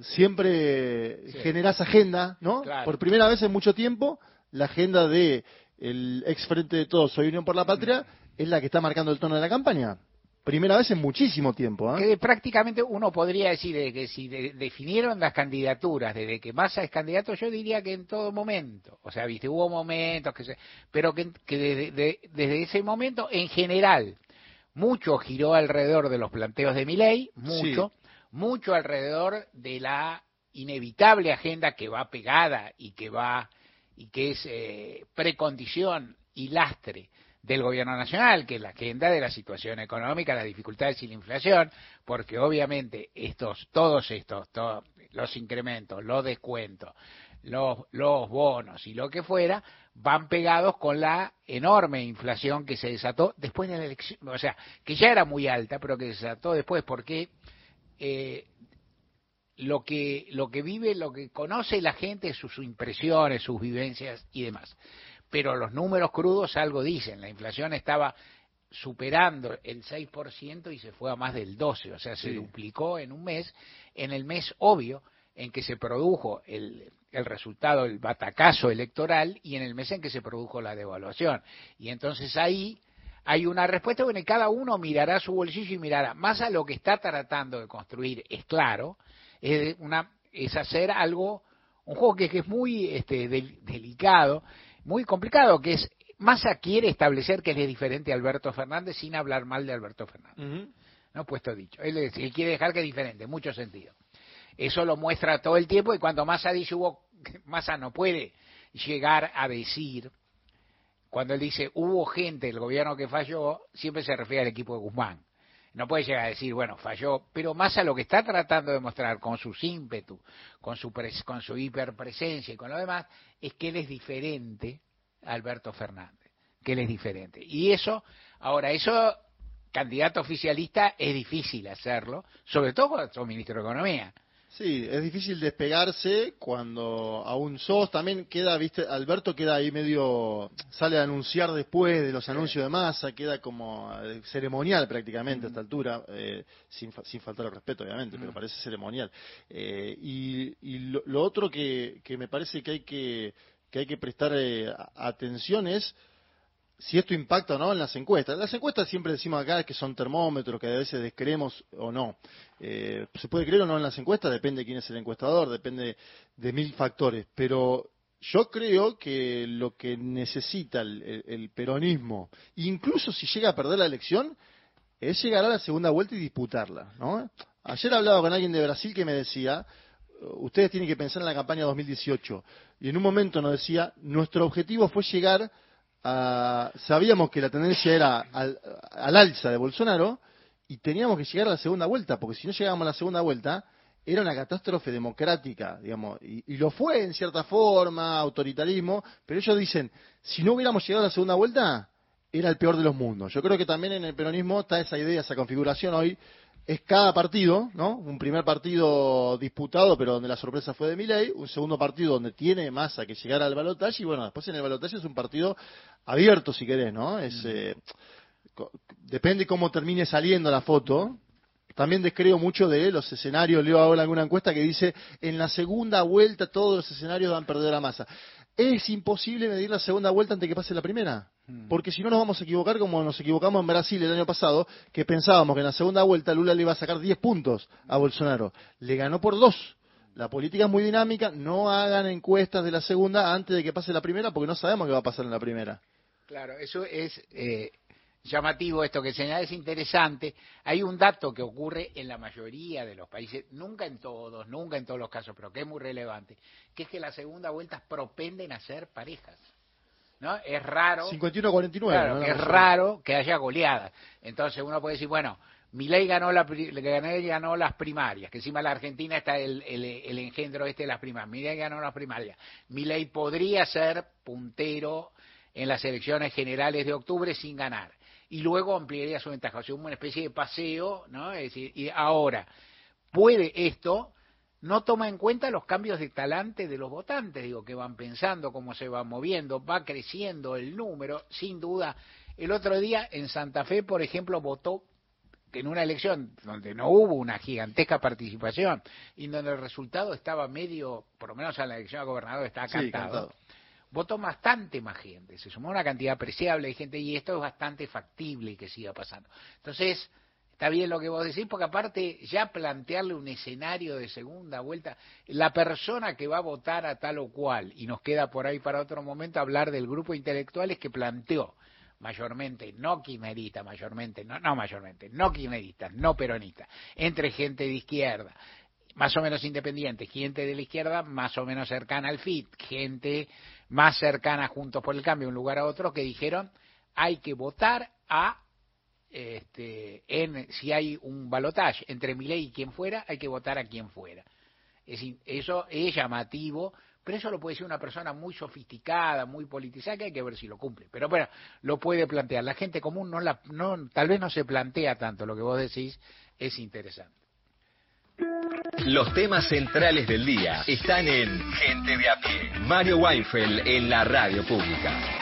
siempre Sí. generás agenda, ¿no? Claro. Por primera vez en mucho tiempo, la agenda de el ex frente de todos, Soy Unión por la Patria, es la que está marcando el tono de la campaña. Primera vez en muchísimo tiempo, ¿eh? Que prácticamente uno podría decir de que si de- definieron las candidaturas desde que Massa es candidato, yo diría que en todo momento. O sea, viste, hubo momentos que se, pero que, que desde, de- desde ese momento, en general, mucho giró alrededor de los planteos de Milei, mucho, mucho alrededor de la inevitable agenda que va pegada y que va y que es eh, precondición y lastre del gobierno nacional, que es la agenda de la situación económica, las dificultades y la inflación, porque obviamente estos, todos estos, to- los incrementos, los descuentos, los, bonos y lo que fuera, van pegados con la enorme inflación que se desató después de la elección, o sea, que ya era muy alta, pero que se desató después porque eh, lo que lo que vive, lo que conoce la gente, sus impresiones, sus vivencias y demás. Pero los números crudos algo dicen. La inflación estaba superando el 6% y se fue a más del 12, o sea, se duplicó en un mes, en el mes obvio en que se produjo el, el resultado, el batacazo electoral y en el mes en que se produjo la devaluación. Y entonces ahí hay una respuesta, y cada uno mirará su bolsillo y mirará, más a lo que está tratando de construir, es claro, es, una, es hacer algo, un juego que, que es muy este, del- delicado, muy complicado, que es, Massa quiere establecer que él es diferente a Alberto Fernández sin hablar mal de Alberto Fernández. No puesto dicho. Él, es- él quiere dejar que es diferente, en muchos sentidos. Eso lo muestra todo el tiempo y cuando Massa dice hubo, Massa no puede llegar a decir, cuando él dice hubo gente del gobierno que falló, siempre se refiere al equipo de Guzmán. No puede llegar a decir, bueno, falló, pero Massa lo que está tratando de mostrar con sus ímpetu, con su, pres- con su hiperpresencia y con lo demás, es que él es diferente a Alberto Fernández, que él es diferente. Y eso, ahora, eso, candidato oficialista, es difícil hacerlo, sobre todo cuando sos ministro de Economía. Sí, es difícil despegarse cuando aún sos. También queda, viste, Alberto queda ahí medio, sale a anunciar después de los anuncios de masa, queda como eh, ceremonial prácticamente a esta altura, eh, sin, sin faltar al respeto, obviamente, pero parece ceremonial. Eh, y y lo, lo otro que, que me parece que hay que, que hay que prestar eh, atención es si esto impacta o no en las encuestas. Las encuestas siempre decimos acá que son termómetros, que a veces descreemos o no. Eh, se puede creer o no en las encuestas, depende de quién es el encuestador, depende de mil factores. Pero yo creo que lo que necesita el, el peronismo, incluso si llega a perder la elección, es llegar a la segunda vuelta y disputarla. ¿no? Ayer hablaba con alguien de Brasil que me decía, ustedes tienen que pensar en la campaña 2018. Y en un momento nos decía, nuestro objetivo fue llegar a... Sabíamos que la tendencia era al, alza de Bolsonaro y teníamos que llegar a la segunda vuelta, porque si no llegábamos a la segunda vuelta, era una catástrofe democrática, digamos, y, lo fue en cierta forma, autoritarismo, pero ellos dicen, si no hubiéramos llegado a la segunda vuelta, era el peor de los mundos. Yo creo que también en el peronismo está esa idea, esa configuración hoy es cada partido, ¿no? Un primer partido disputado, pero donde la sorpresa fue de Milei, un segundo partido donde tiene masa que llegar al balotaje, y bueno, después en el balotaje es un partido abierto, si querés, ¿no? Es, eh, depende cómo termine saliendo la foto. También descreo mucho de los escenarios, leo ahora alguna encuesta que dice, en la segunda vuelta todos los escenarios van a perder la masa. Es imposible medir la segunda vuelta antes que pase la primera. Hmm. Porque si no nos vamos a equivocar como nos equivocamos en Brasil el año pasado, que pensábamos que en la segunda vuelta Lula le iba a sacar 10 puntos a Bolsonaro. Le ganó por dos. La política es muy dinámica, no hagan encuestas de la segunda antes de que pase la primera porque no sabemos qué va a pasar en la primera. Claro, eso es eh, llamativo esto que señala, es interesante. Hay un dato que ocurre en la mayoría de los países, nunca en todos, nunca en todos los casos, pero que es muy relevante, que es que las segunda vueltas propenden a ser parejas. ¿no? Es raro. 51-49. es raro que haya goleadas. Entonces uno puede decir, bueno, Milei ganó, la, ganó las primarias, que encima la Argentina está el, el, engendro este de las primarias. Milei ganó las primarias. Milei podría ser puntero en las elecciones generales de octubre sin ganar. Y luego ampliaría su ventaja. O sea, una especie de paseo, ¿no? Es decir, y ahora, ¿puede esto no toma en cuenta los cambios de talante de los votantes, digo, que van pensando, cómo se van moviendo, va creciendo el número, sin duda. El otro día en Santa Fe, por ejemplo, votó en una elección donde no hubo una gigantesca participación y donde el resultado estaba medio, por lo menos en la elección a gobernador estaba cantado, votó bastante más gente, se sumó una cantidad apreciable de gente y esto es bastante factible que siga pasando. Entonces, Está bien lo que vos decís, porque aparte ya plantearle un escenario de segunda vuelta, la persona que va a votar a tal o cual, y nos queda por ahí para otro momento hablar del grupo de intelectuales que planteó mayormente, no quimerita, mayormente, no, no mayormente, no quimeristas, no peronistas, entre gente de izquierda, más o menos independiente, gente de la izquierda más o menos cercana al FIT, gente más cercana Juntos por el Cambio, un lugar a otro, que dijeron hay que votar a este, en si hay un balotaje entre Milei y quien fuera, hay que votar a quien fuera. Es, eso es llamativo, pero eso lo puede decir una persona muy sofisticada, muy politizada, que hay que ver si lo cumple. Pero bueno, lo puede plantear. La gente común no la, no, tal vez no se plantea tanto. Lo que vos decís es interesante. Los temas centrales del día están en Gente de a pie. Mario Weinfeld en la radio pública.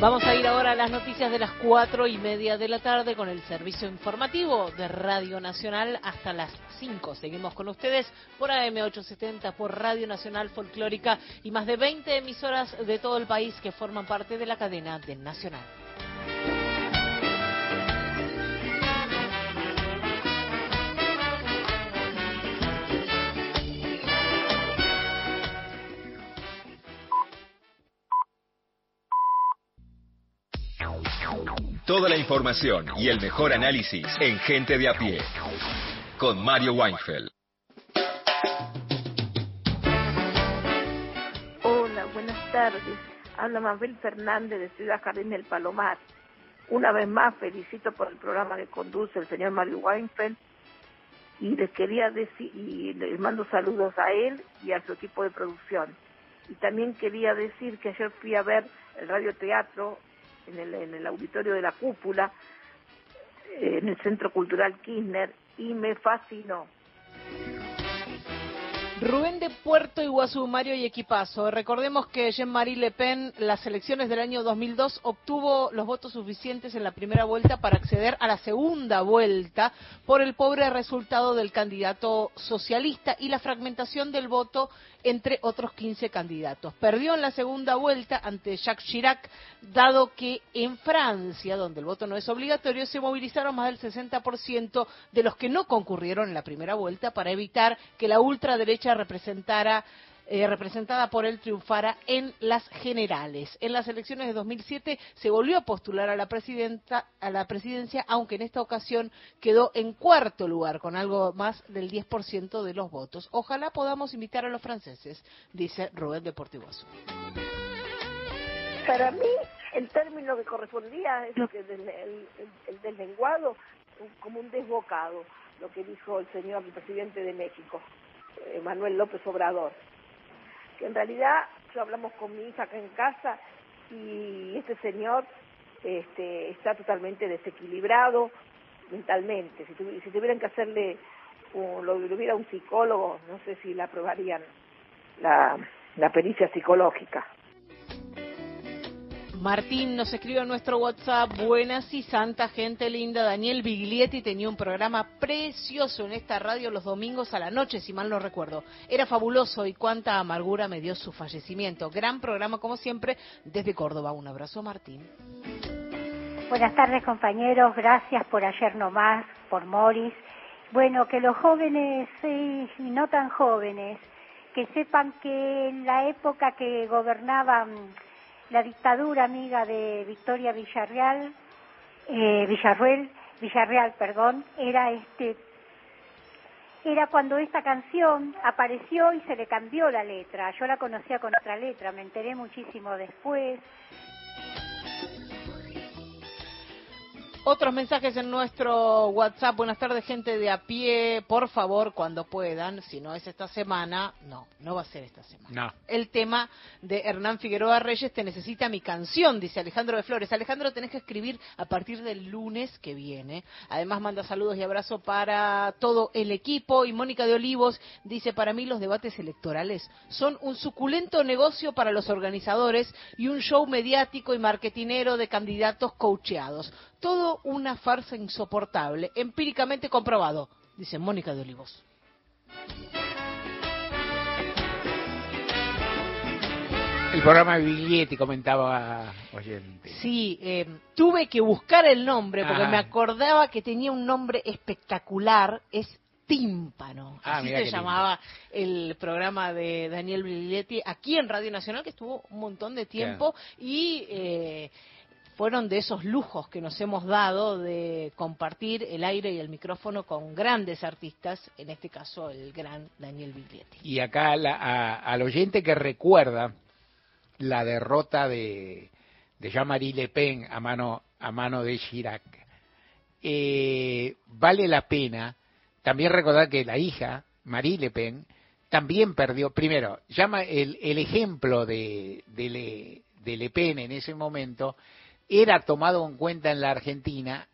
Vamos a ir ahora a las noticias de las cuatro y media de la tarde con el servicio informativo de Radio Nacional hasta las 5. Seguimos con ustedes por AM870, por Radio Nacional Folclórica y más de 20 emisoras de todo el país que forman parte de la cadena del Nacional. Toda la información y el mejor análisis en Gente de a pie. Con Mario Weinfeld. Hola, buenas tardes. Habla Mabel Fernández de Ciudad Jardín del Palomar. Una vez más felicito por el programa que conduce el señor Mario Weinfeld y les quería decir y les mando saludos a él y a su equipo de producción. Y también quería decir que ayer fui a ver el radioteatro en el, en el auditorio de la cúpula, eh, en el Centro Cultural Kirchner, y me fascinó. Rubén de Puerto Iguazú, Mario y Equipazo. Recordemos que Jean-Marie Le Pen, las elecciones del año 2002, obtuvo los votos suficientes en la primera vuelta para acceder a la segunda vuelta por el pobre resultado del candidato socialista y la fragmentación del voto entre otros 15 candidatos. Perdió en la segunda vuelta ante Jacques Chirac, dado que en Francia, donde el voto no es obligatorio, se movilizaron más del 60% de los que no concurrieron en la primera vuelta para evitar que la ultraderecha representara eh, representada por él triunfara en las generales. En las elecciones de 2007 se volvió a postular a la, presidenta, a la presidencia, aunque en esta ocasión quedó en cuarto lugar, con algo más del 10% de los votos. Ojalá podamos invitar a los franceses, dice Rubén Deportivo Azul. Para mí, el término que correspondía es lo que del, el, el deslenguado, como un desbocado, lo que dijo el señor presidente de México, Manuel López Obrador en realidad yo hablamos con mi hija acá en casa y este señor este, está totalmente desequilibrado mentalmente. Si, si tuvieran que hacerle un, lo, lo hubiera un psicólogo, no sé si la aprobarían la pericia psicológica. Martín nos escribe en nuestro WhatsApp, buenas y santa gente linda. Daniel Biglietti tenía un programa precioso en esta radio los domingos a la noche, si mal no recuerdo. Era fabuloso y cuánta amargura me dio su fallecimiento. Gran programa como siempre desde Córdoba. Un abrazo, Martín. Buenas tardes, compañeros. Gracias por ayer nomás, por Morris. Bueno, que los jóvenes y no tan jóvenes, que sepan que en la época que gobernaban la dictadura amiga de Victoria Villarreal, eh, Villarreal, perdón, era este era cuando esta canción apareció y se le cambió la letra. Yo la conocía con otra letra, me enteré muchísimo después. Otros mensajes en nuestro WhatsApp. Buenas tardes, gente de a pie. Por favor, cuando puedan, si no es esta semana, no, no va a ser esta semana. No. El tema de Hernán Figueroa Reyes, te necesita mi canción, dice Alejandro de Flores. Alejandro, tenés que escribir a partir del lunes que viene. Además, manda saludos y abrazo para todo el equipo. Y Mónica de Olivos dice, para mí los debates electorales son un suculento negocio para los organizadores y un show mediático y marketinero de candidatos coacheados todo una farsa insoportable, empíricamente comprobado, dice Mónica de Olivos. El programa de Biglietti comentaba oyente. Sí, eh, tuve que buscar el nombre porque Ah. me acordaba que tenía un nombre espectacular, es Tímpano. Ah, Así se lindo. llamaba el programa de Daniel Biglietti aquí en Radio Nacional, que estuvo un montón de tiempo y eh, fueron de esos lujos que nos hemos dado de compartir el aire y el micrófono con grandes artistas, en este caso el gran Daniel Biglietti. Y acá la- a- al oyente que recuerda la derrota de, de Jean-Marie Le Pen a mano, a mano de Chirac, eh, vale la pena también recordar que la hija, Marie Le Pen, también perdió, primero, llama el, el ejemplo de, de, Le, de Le Pen en ese momento, era tomado en cuenta en la Argentina,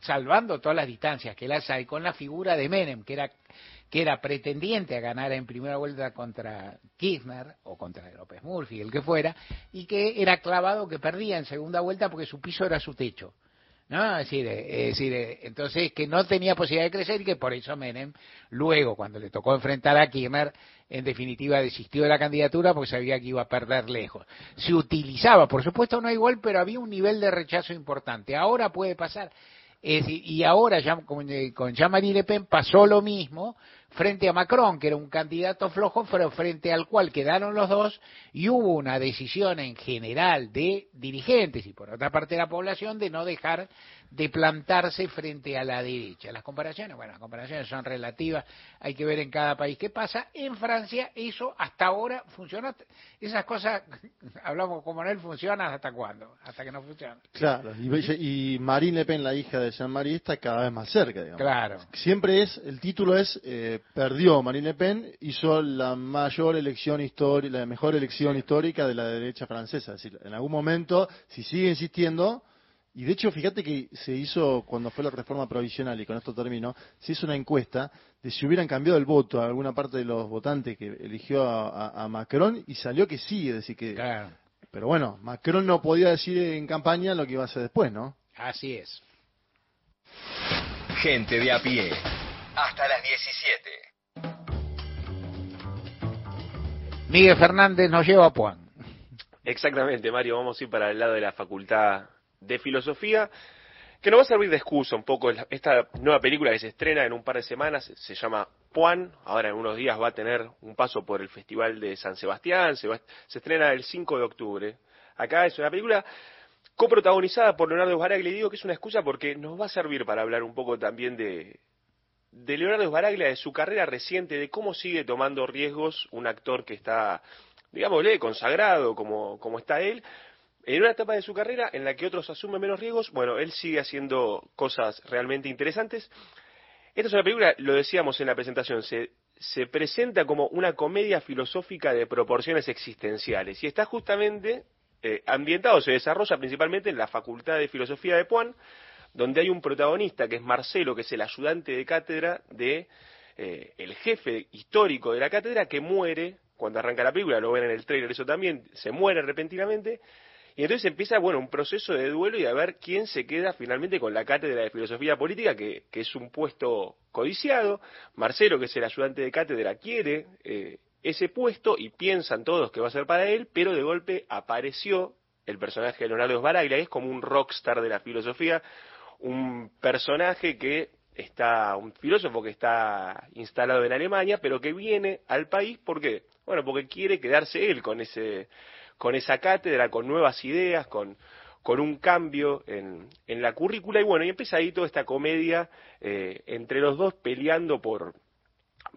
salvando todas las distancias que las hay, con la figura de Menem, que era que era pretendiente a ganar en primera vuelta contra Kirchner o contra López Murphy, el que fuera, y que era clavado que perdía en segunda vuelta porque su piso era su techo. ¿No? Es decir, es decir, eh, entonces que no tenía posibilidad de crecer y que por eso Menem, luego, cuando le tocó enfrentar a Kirchner, en definitiva desistió de la candidatura porque sabía que iba a perder lejos. Se utilizaba, por supuesto no igual, pero había un nivel de rechazo importante. Ahora puede pasar. Es decir, y ahora ya con, eh, con Jean-Marie Le Pen pasó lo mismo frente a Macron, que era un candidato flojo, pero frente al cual quedaron los dos y hubo una decisión en general de dirigentes y por otra parte de la población de no dejar de plantarse frente a la derecha. Las comparaciones, bueno, las comparaciones son relativas, hay que ver en cada país qué pasa. En Francia eso hasta ahora funcionó. Esas cosas, hablamos como él, funcionan hasta cuándo, hasta que no funcionan. Claro, y, y Marine Le Pen, la hija de Jean-Marie, está cada vez más cerca, digamos. Claro. Siempre es, el título es, eh, perdió Marine Le Pen, hizo la mayor elección histórica, la mejor elección histórica de la derecha francesa. Es decir, en algún momento, si sigue insistiendo, y de hecho, fíjate que se hizo, cuando fue la reforma provisional, y con esto termino, se hizo una encuesta de si hubieran cambiado el voto a alguna parte de los votantes que eligió a, a- a Macron, y salió que sí, es decir, que... Pero bueno, Macron no podía decir en campaña lo que iba a hacer después, ¿no? Así es. Gente de a pie. Hasta las 17. Miguel Fernández nos lleva a Puan. Exactamente, Mario, vamos a ir para el lado de la Facultad de Filosofía, que nos va a servir de excusa un poco esta nueva película que se estrena en un par de semanas, se llama Puan, ahora en unos días va a tener un paso por el Festival de San Sebastián, se, se estrena el 5 de octubre. Acá es una película coprotagonizada por Leonardo Baraglia, y digo que es una excusa porque nos va a servir para hablar un poco también de, de Leonardo Baraglia, de su carrera reciente, de cómo sigue tomando riesgos un actor que está, digámosle, consagrado como, como está él, en una etapa de su carrera en la que otros asumen menos riesgos, bueno, él sigue haciendo cosas realmente interesantes. Esta es una película, lo decíamos en la presentación, se, se presenta como una comedia filosófica de proporciones existenciales y está justamente eh, ambientado, se desarrolla principalmente en la Facultad de Filosofía de Puan, donde hay un protagonista que es Marcelo, que es el ayudante de cátedra de eh, el jefe histórico de la cátedra, que muere cuando arranca la película, lo ven en el trailer eso también, se muere repentinamente, y entonces empieza, bueno, un proceso de duelo y a ver quién se queda finalmente con la cátedra de filosofía política, que, que es un puesto codiciado. Marcelo, que es el ayudante de cátedra, quiere eh, ese puesto y piensan todos que va a ser para él, pero de golpe apareció el personaje de Leonardo Sbaraglia, que es como un rockstar de la filosofía, un personaje que está, un filósofo que está instalado en Alemania, pero que viene al país, ¿por qué? Bueno, porque quiere quedarse él con ese, con esa cátedra, con nuevas ideas, con, con un cambio en, en la currícula, y bueno, y empieza ahí toda esta comedia eh, entre los dos peleando por,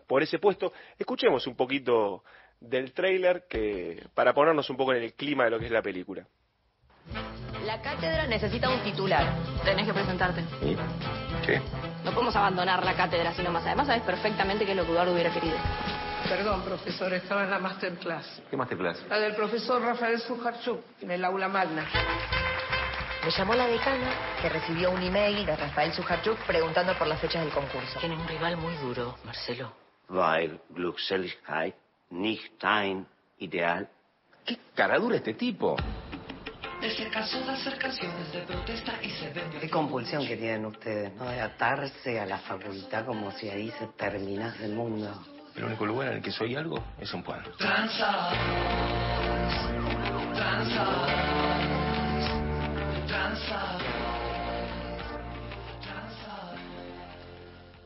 por ese puesto. Escuchemos un poquito del tráiler que para ponernos un poco en el clima de lo que es la película. La cátedra necesita un titular. Tenés que presentarte. ¿Y? ¿Qué? No podemos abandonar la cátedra sino más. Además, sabes perfectamente qué es lo que Eduardo hubiera querido. Perdón, profesor, estaba en la masterclass. ¿Qué masterclass? La del profesor Rafael Sujarchuk, en el aula magna. Me llamó la decana, que recibió un email de Rafael Sujarchuk preguntando por las fechas del concurso. Tiene un rival muy duro, Marcelo. Weil Glückseligkeit nicht dein ideal. ¿Qué caradura este tipo? Se cansó de hacer canciones de protesta y se vendió. Qué compulsión que tienen ustedes, ¿no? De atarse a la facultad como si ahí se terminase el mundo. El único lugar en el que soy algo es un pueblo. Tranza. Tranza. Tranza.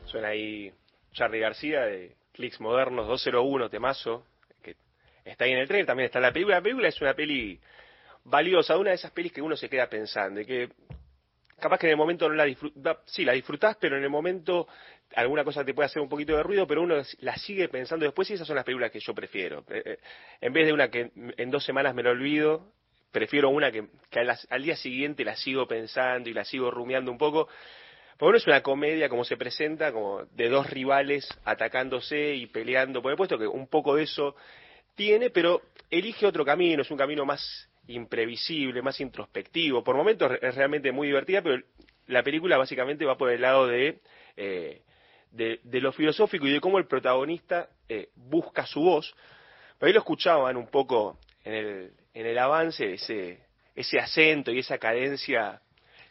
Suena ahí Charlie García de Clicks Modernos 201, temazo, que está ahí en el tren, también está en la película. La película es una peli valiosa, una de esas pelis que uno se queda pensando, y que capaz que en el momento no la disfrutas, sí, la disfrutás, pero en el momento alguna cosa te puede hacer un poquito de ruido, pero uno la sigue pensando después y esas son las películas que yo prefiero. Eh, eh, en vez de una que en dos semanas me lo olvido, prefiero una que, al, día siguiente la sigo pensando y la sigo rumiando un poco. Porque uno es una comedia como se presenta, como de dos rivales atacándose y peleando por el puesto, que un poco de eso tiene, pero elige otro camino, es un camino más imprevisible, más introspectivo. Por momentos es realmente muy divertida, pero la película básicamente va por el lado de, eh, de, lo filosófico y de cómo el protagonista eh, busca su voz. Pero ahí lo escuchaban un poco en el, en el avance, ese, ese acento y esa cadencia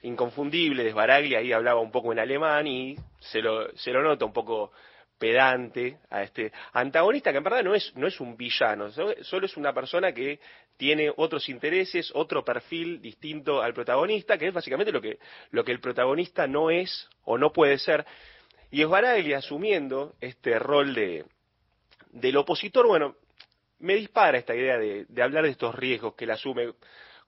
inconfundible de Sbaraglia, ahí hablaba un poco en alemán y se lo, se lo nota un poco pedante a este antagonista que en verdad no es, no es un villano, solo es una persona que tiene otros intereses, otro perfil distinto al protagonista, que es básicamente lo que, lo que el protagonista no es o no puede ser. Y Sbaraglia asumiendo este rol de, del opositor, bueno, me dispara esta idea de, de hablar de estos riesgos que él asume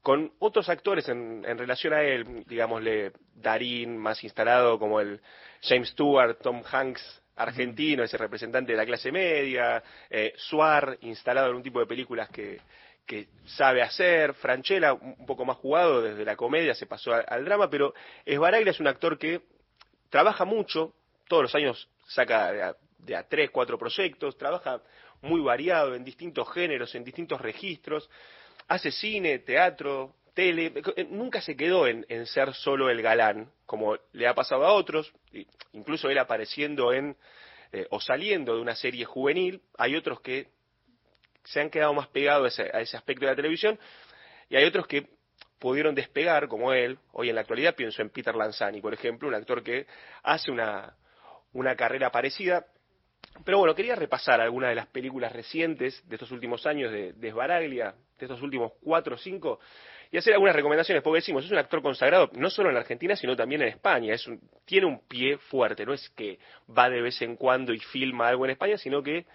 con otros actores en, en, relación a él, digámosle Darín, más instalado como el James Stewart, Tom Hanks argentino, ese representante de la clase media, eh, Suar, instalado en un tipo de películas que, que sabe hacer, Franchella, un poco más jugado, desde la comedia se pasó al, drama, pero Esbaraglia es un actor que trabaja mucho, todos los años saca de a, de a tres, cuatro proyectos, trabaja muy variado en distintos géneros, en distintos registros, hace cine, teatro, tele, nunca se quedó en, ser solo el galán, como le ha pasado a otros, incluso él apareciendo en eh, o saliendo de una serie juvenil, hay otros que se han quedado más pegados a ese, a ese aspecto de la televisión, y hay otros que pudieron despegar, como él, hoy en la actualidad pienso en Peter Lanzani, por ejemplo, un actor que hace una, una carrera parecida, Pero bueno, quería repasar algunas de las películas recientes de estos últimos años de, de de estos últimos cuatro o cinco, y hacer algunas recomendaciones, porque decimos, es un actor consagrado no solo en Argentina, sino también en España. Tiene un pie fuerte, no es que va de vez en cuando y filma algo en España, sino que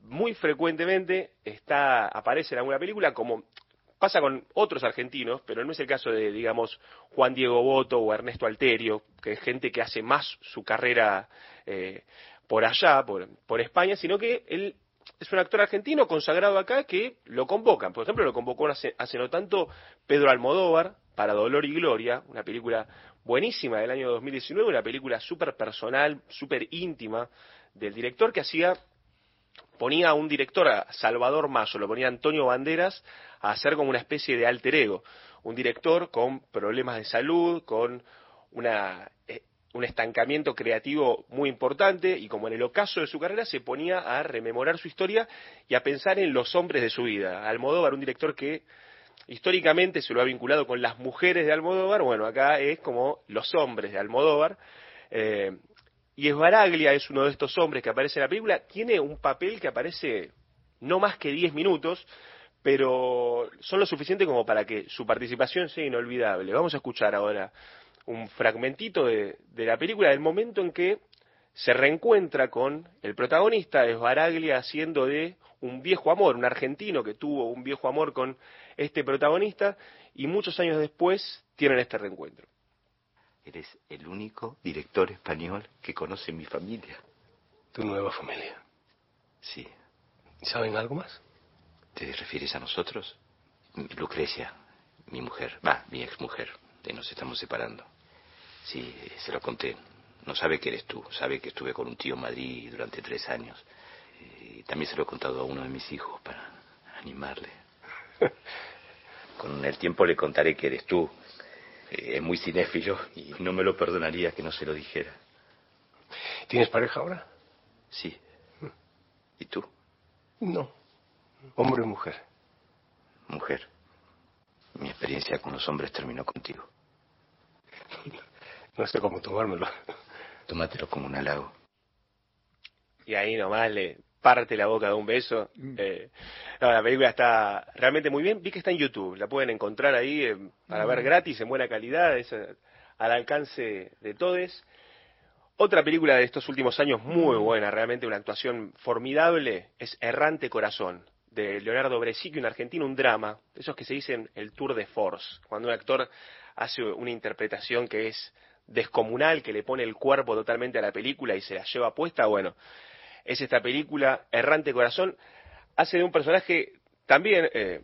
muy frecuentemente está, aparece en alguna película, como pasa con otros argentinos, pero no es el caso de, digamos, Juan Diego Boto o Ernesto Alterio, que es gente que hace más su carrera eh, por allá, por, por España, sino que él es un actor argentino consagrado acá que lo convocan. Por ejemplo, lo convocó hace, hace no tanto Pedro Almodóvar para Dolor y Gloria, una película buenísima del año 2019, una película súper personal, súper íntima del director que hacía ponía a un director, a Salvador Mayo, lo ponía Antonio Banderas a hacer como una especie de alter ego, un director con problemas de salud, con una, eh, un estancamiento creativo muy importante y como en el ocaso de su carrera se ponía a rememorar su historia y a pensar en los hombres de su vida. Almodóvar, un director que históricamente se lo ha vinculado con las mujeres de Almodóvar, bueno, acá es como los hombres de Almodóvar. Eh, y Esbaraglia es uno de estos hombres que aparece en la película, tiene un papel que aparece no más que 10 minutos, pero son lo suficiente como para que su participación sea inolvidable. Vamos a escuchar ahora un fragmentito de, de la película, del momento en que se reencuentra con el protagonista, Esbaraglia, haciendo de un viejo amor, un argentino que tuvo un viejo amor con este protagonista, y muchos años después tienen este reencuentro. Eres el único director español que conoce mi familia. ¿Tu nueva familia? Sí. ¿Saben algo más? ¿Te refieres a nosotros? Lucrecia, mi mujer, va, mi exmujer. De nos estamos separando. Sí, se lo conté. No sabe que eres tú. Sabe que estuve con un tío en Madrid durante tres años. Y también se lo he contado a uno de mis hijos para animarle. Con el tiempo le contaré que eres tú, eh, es muy cinéfilo y no me lo perdonaría que no se lo dijera. ¿Tienes pareja ahora? Sí. ¿Y tú? No. Hombre o mujer. Mujer. Mi experiencia con los hombres terminó contigo. No sé cómo tomármelo. Tómatelo como un halago. Y ahí nomás le parte la boca de un beso. Eh, no, la película está realmente muy bien. Vi que está en YouTube, la pueden encontrar ahí eh, para ver gratis, en buena calidad, es eh, al alcance de todos. Otra película de estos últimos años muy buena, realmente una actuación formidable, es Errante Corazón, de Leonardo Bresicchi, un argentino, un drama, de esos que se dicen el tour de force, cuando un actor hace una interpretación que es descomunal, que le pone el cuerpo totalmente a la película y se la lleva puesta, bueno, es esta película Errante Corazón, hace de un personaje también, eh,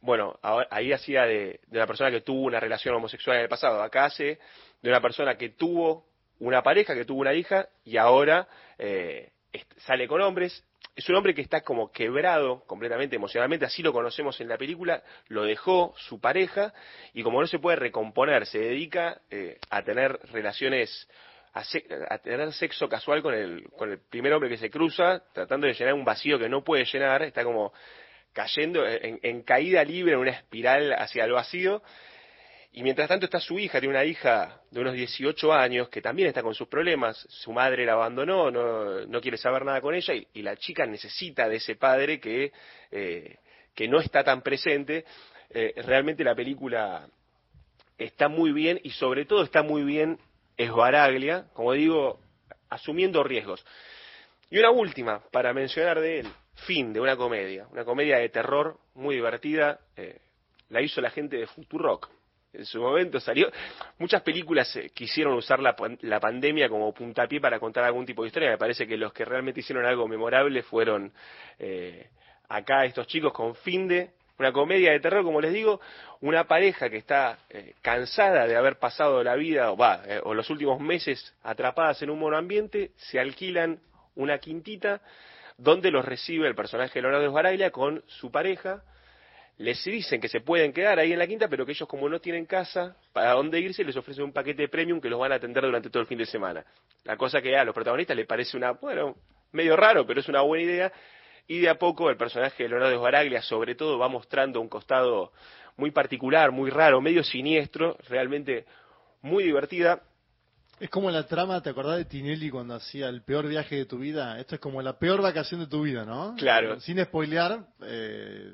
bueno, ahí hacía de, de, una persona que tuvo una relación homosexual en el pasado, acá hace de una persona que tuvo una pareja, que tuvo una hija y ahora eh, sale con hombres. Es un hombre que está como quebrado completamente emocionalmente, así lo conocemos en la película, lo dejó su pareja y como no se puede recomponer, se dedica eh, a tener relaciones a, se, a, tener sexo casual con el, con el primer hombre que se cruza, tratando de llenar un vacío que no puede llenar, está como cayendo en, en caída libre en una espiral hacia el vacío. Y mientras tanto está su hija, tiene una hija de unos 18 años que también está con sus problemas, su madre la abandonó, no, quiere saber nada con ella y, y, la chica necesita de ese padre que, eh, que no está tan presente. Eh, realmente la película está muy bien y sobre todo está muy bien Esbaraglia, como digo, asumiendo riesgos. Y una última, para mencionar de él, Fin, de una comedia, una comedia de terror muy divertida, eh, la hizo la gente de Futurock. En su momento salió. Muchas películas eh, quisieron usar la, pandemia como puntapié para contar algún tipo de historia. Me parece que los que realmente hicieron algo memorable fueron eh, acá estos chicos con Finde, una comedia de terror, como les digo, una pareja que está eh, cansada de haber pasado la vida o, va, eh, o los últimos meses atrapadas en un monoambiente, se alquilan una quintita donde los recibe el personaje de Leonardo con su pareja. Les dicen que se pueden quedar ahí en la quinta, pero que ellos como no tienen casa para dónde irse, les ofrecen un paquete premium que los van a atender durante todo el fin de semana. La cosa que a los protagonistas les parece una, bueno, medio raro, pero es una buena idea y de a poco el personaje de Leonardo Esbaraglia sobre todo va mostrando un costado muy particular, muy raro, medio siniestro, realmente muy divertida. Es como la trama, ¿te acordás de Tinelli cuando hacía el peor viaje de tu vida? Esto es como la peor vacación de tu vida, ¿no? Claro. Sin spoilear, eh,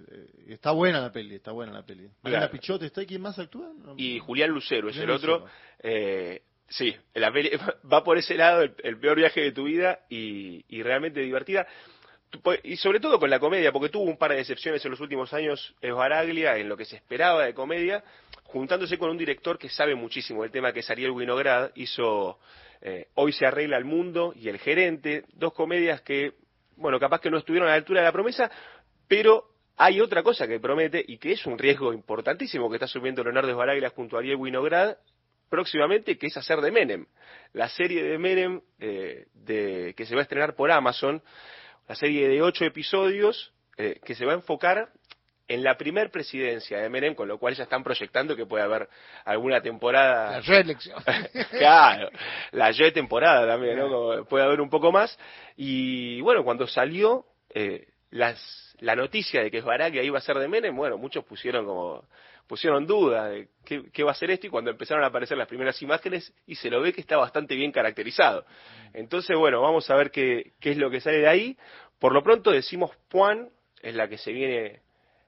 está buena la peli, está buena la peli. Claro. Pichote, ¿está? ¿Quién más actúa? Y Julián Lucero es Julián el otro. Eh, sí, la peli va por ese lado, el, el peor viaje de tu vida y, y realmente divertida. Po- Y sobre todo con la comedia, porque tuvo un par de decepciones en los últimos años, Esbaraglia, en lo que se esperaba de comedia, juntándose con un director que sabe muchísimo del tema, que es Ariel Winograd, hizo eh, Hoy se arregla el mundo y El gerente, dos comedias que, bueno, capaz que no estuvieron a la altura de la promesa, pero hay otra cosa que promete y que es un riesgo importantísimo que está asumiendo Leonardo Esbaraglia junto a Ariel Winograd próximamente, que es hacer de Menem. La serie de Menem eh, de, que se va a estrenar por Amazon, la serie de ocho episodios eh, que se va a enfocar en la primer presidencia de Menem, con lo cual ya están proyectando que puede haber alguna temporada La reelección. claro, la Y temporada también, ¿no? Como puede haber un poco más. Y bueno, cuando salió eh, las, la noticia de que Esbaraglia iba a ser de Menem, bueno, muchos pusieron como pusieron duda de qué, qué va a ser esto y cuando empezaron a aparecer las primeras imágenes y se lo ve que está bastante bien caracterizado. Entonces, bueno, vamos a ver qué, qué es lo que sale de ahí. Por lo pronto decimos Puan, es la que se viene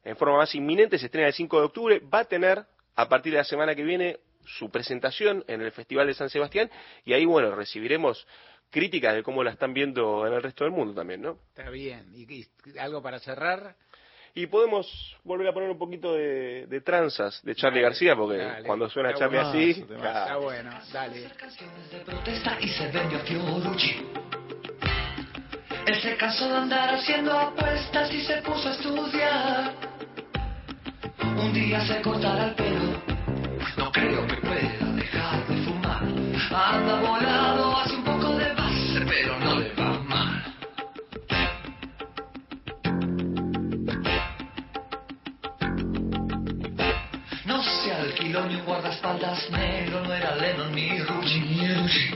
en forma más inminente, se estrena el 5 de octubre, va a tener a partir de la semana que viene su presentación en el Festival de San Sebastián y ahí, bueno, recibiremos críticas de cómo la están viendo en el resto del mundo también, ¿no? Está bien. ¿Y, y algo para cerrar? Y podemos volver a poner un poquito de, de tranzas de Charlie García, porque Dale. cuando suena Está Charlie bueno. así, Está claro. bueno, dale. de protesta y se vendió a Fiorucci. Él se cansó de andar haciendo apuestas y se puso a estudiar. Un día se cortará el pelo, no creo que pueda dejar de fumar. Anda volado, negro, no era Lennon ni Rucci.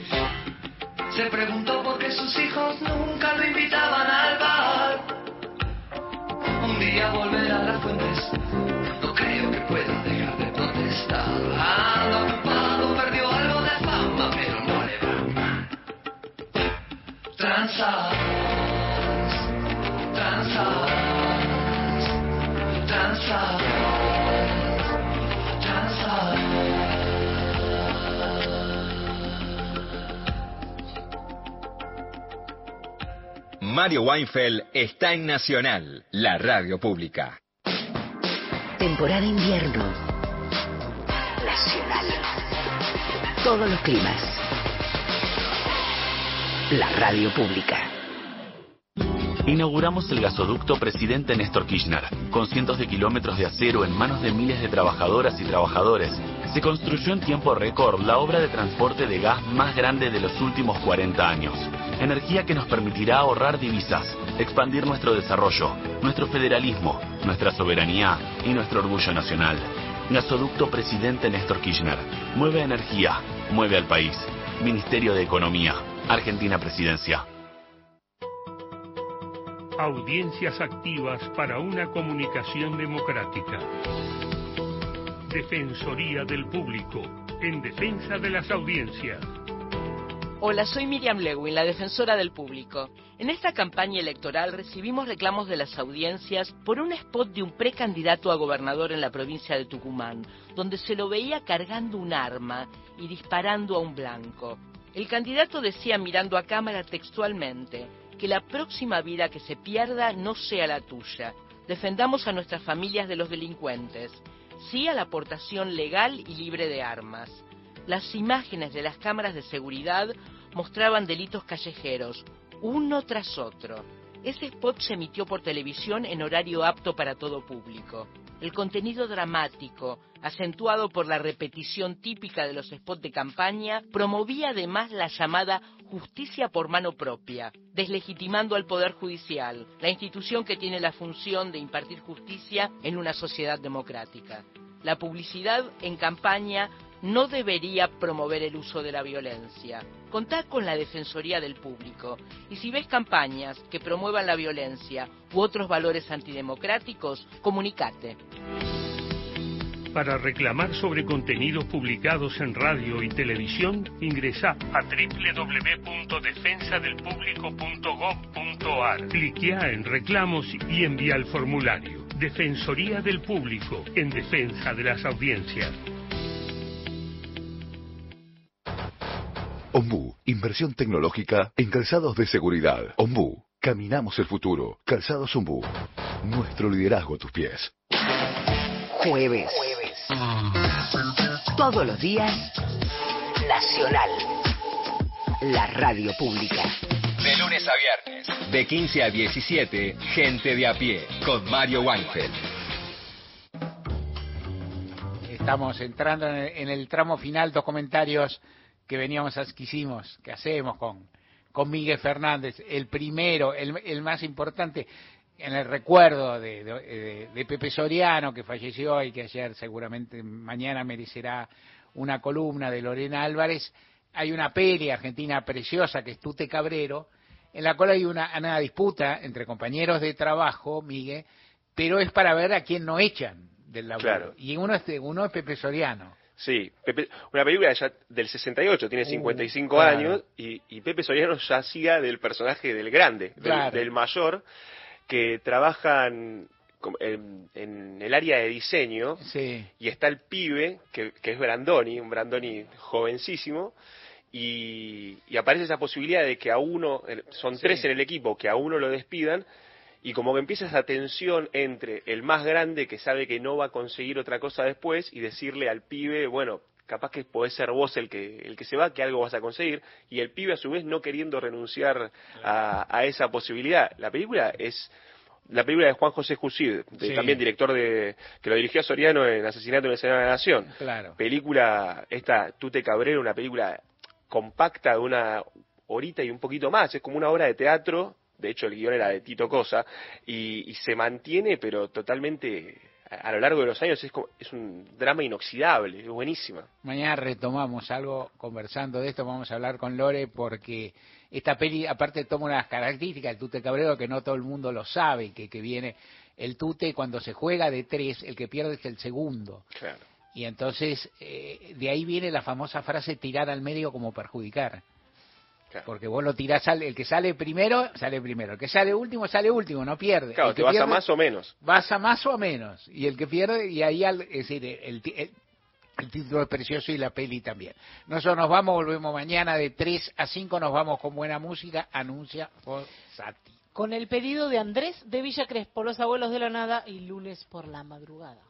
Se preguntó por qué sus hijos nunca lo invitaban al bar. Un día volver a las fuentes, no creo que pueda dejar de protestar. Anda ocupado, perdió algo de fama, pero no le va mal. Transas, transas, transas. Mario Weinfeld está en Nacional, la radio pública. Temporada invierno. Nacional. Todos los climas. La radio pública. Inauguramos el gasoducto Presidente Néstor Kirchner, con cientos de kilómetros de acero en manos de miles de trabajadoras y trabajadores. Se construyó en tiempo récord la obra de transporte de gas más grande de los últimos 40 años. Energía que nos permitirá ahorrar divisas, expandir nuestro desarrollo, nuestro federalismo, nuestra soberanía y nuestro orgullo nacional. Gasoducto Presidente Néstor Kirchner. Mueve energía, mueve al país. Ministerio de Economía. Argentina Presidencia. Audiencias activas para una comunicación democrática. Defensoría del Público, en defensa de las audiencias. Hola, soy Miriam Lewin, la defensora del público. En esta campaña electoral recibimos reclamos de las audiencias por un spot de un precandidato a gobernador en la provincia de Tucumán, donde se lo veía cargando un arma y disparando a un blanco. El candidato decía mirando a cámara textualmente que la próxima vida que se pierda no sea la tuya. Defendamos a nuestras familias de los delincuentes. Sí a la aportación legal y libre de armas. Las imágenes de las cámaras de seguridad mostraban delitos callejeros, uno tras otro. Ese spot se emitió por televisión en horario apto para todo público. El contenido dramático, acentuado por la repetición típica de los spots de campaña, promovía además la llamada justicia por mano propia, deslegitimando al Poder Judicial, la institución que tiene la función de impartir justicia en una sociedad democrática. La publicidad en campaña no debería promover el uso de la violencia. Contá con la Defensoría del Público. Y si ves campañas que promuevan la violencia u otros valores antidemocráticos, comunicate. Para reclamar sobre contenidos publicados en radio y televisión, ingresa a www.defensadelpublico.gov.ar. Cliquea en reclamos y envía el formulario. Defensoría del Público, en defensa de las audiencias. Ombú, inversión tecnológica en calzados de seguridad. Ombú, caminamos el futuro. Calzados Ombú, nuestro liderazgo a tus pies. Jueves. Todos los días, Nacional. La radio pública. De lunes a viernes, de 15 a 17, Gente de a pie, con Mario Weinfeld. Estamos entrando en el, en el tramo final, dos comentarios que veníamos, a- que hicimos, que hacemos con, con Miguel Fernández. El primero, el, el más importante, en el recuerdo de, de- Pepe Soriano, que falleció y que ayer seguramente mañana merecerá una columna de Lorena Álvarez, hay una peli argentina preciosa que es Tute Cabrero, en la cual hay una, una disputa entre compañeros de trabajo, Miguel, pero es para ver a quién no echan del laburo. Claro. Y uno es, uno es Pepe Soriano. Sí, Pepe- una película ya del 68, tiene 55 claro. años, y, y Pepe Soriano ya hacía del personaje del grande, del, Claro. del mayor, que trabajan en, en el área de diseño, Sí. y está el pibe, que, que es Brandoni, un Brandoni jovencísimo, y, y aparece esa posibilidad de que a uno, son tres en el equipo, que a uno lo despidan, y como que empieza esa tensión entre el más grande que sabe que no va a conseguir otra cosa después y decirle al pibe, bueno, capaz que podés ser vos el que, el que se va, que algo vas a conseguir, y el pibe a su vez no queriendo renunciar a, a esa posibilidad. La película es la película de Juan José Jusid, Sí. también director de que lo dirigió Soriano en Asesinato en el Senado de la Nación. Claro. Película, esta Tute Cabrero, una película compacta de una horita y un poquito más, es como una obra de teatro, de hecho el guion era de Tito Cosa, y, y se mantiene pero totalmente a, a lo largo de los años es, como- es un drama inoxidable, es buenísima. Mañana retomamos algo conversando de esto, vamos a hablar con Lore porque esta peli aparte toma unas características del Tute Cabrero que no todo el mundo lo sabe, que, que viene el Tute cuando se juega de tres, el que pierde es el segundo. Claro. Y entonces eh, de ahí viene la famosa frase tirar al medio como perjudicar. Porque vos lo tirás, al, el que sale primero, sale primero. El que sale último, sale último, no pierde. Claro, El te que vas a más o menos. vas a más o a menos. Y el que pierde, y ahí, al- es decir, el, ti- el- el título es precioso y la peli también. Nosotros nos vamos, volvemos mañana de 3 a 5, nos vamos con buena música, anuncia Fossati. Con el pedido de Andrés de Villa Crespo, Los Abuelos de la Nada y Lunes por la Madrugada.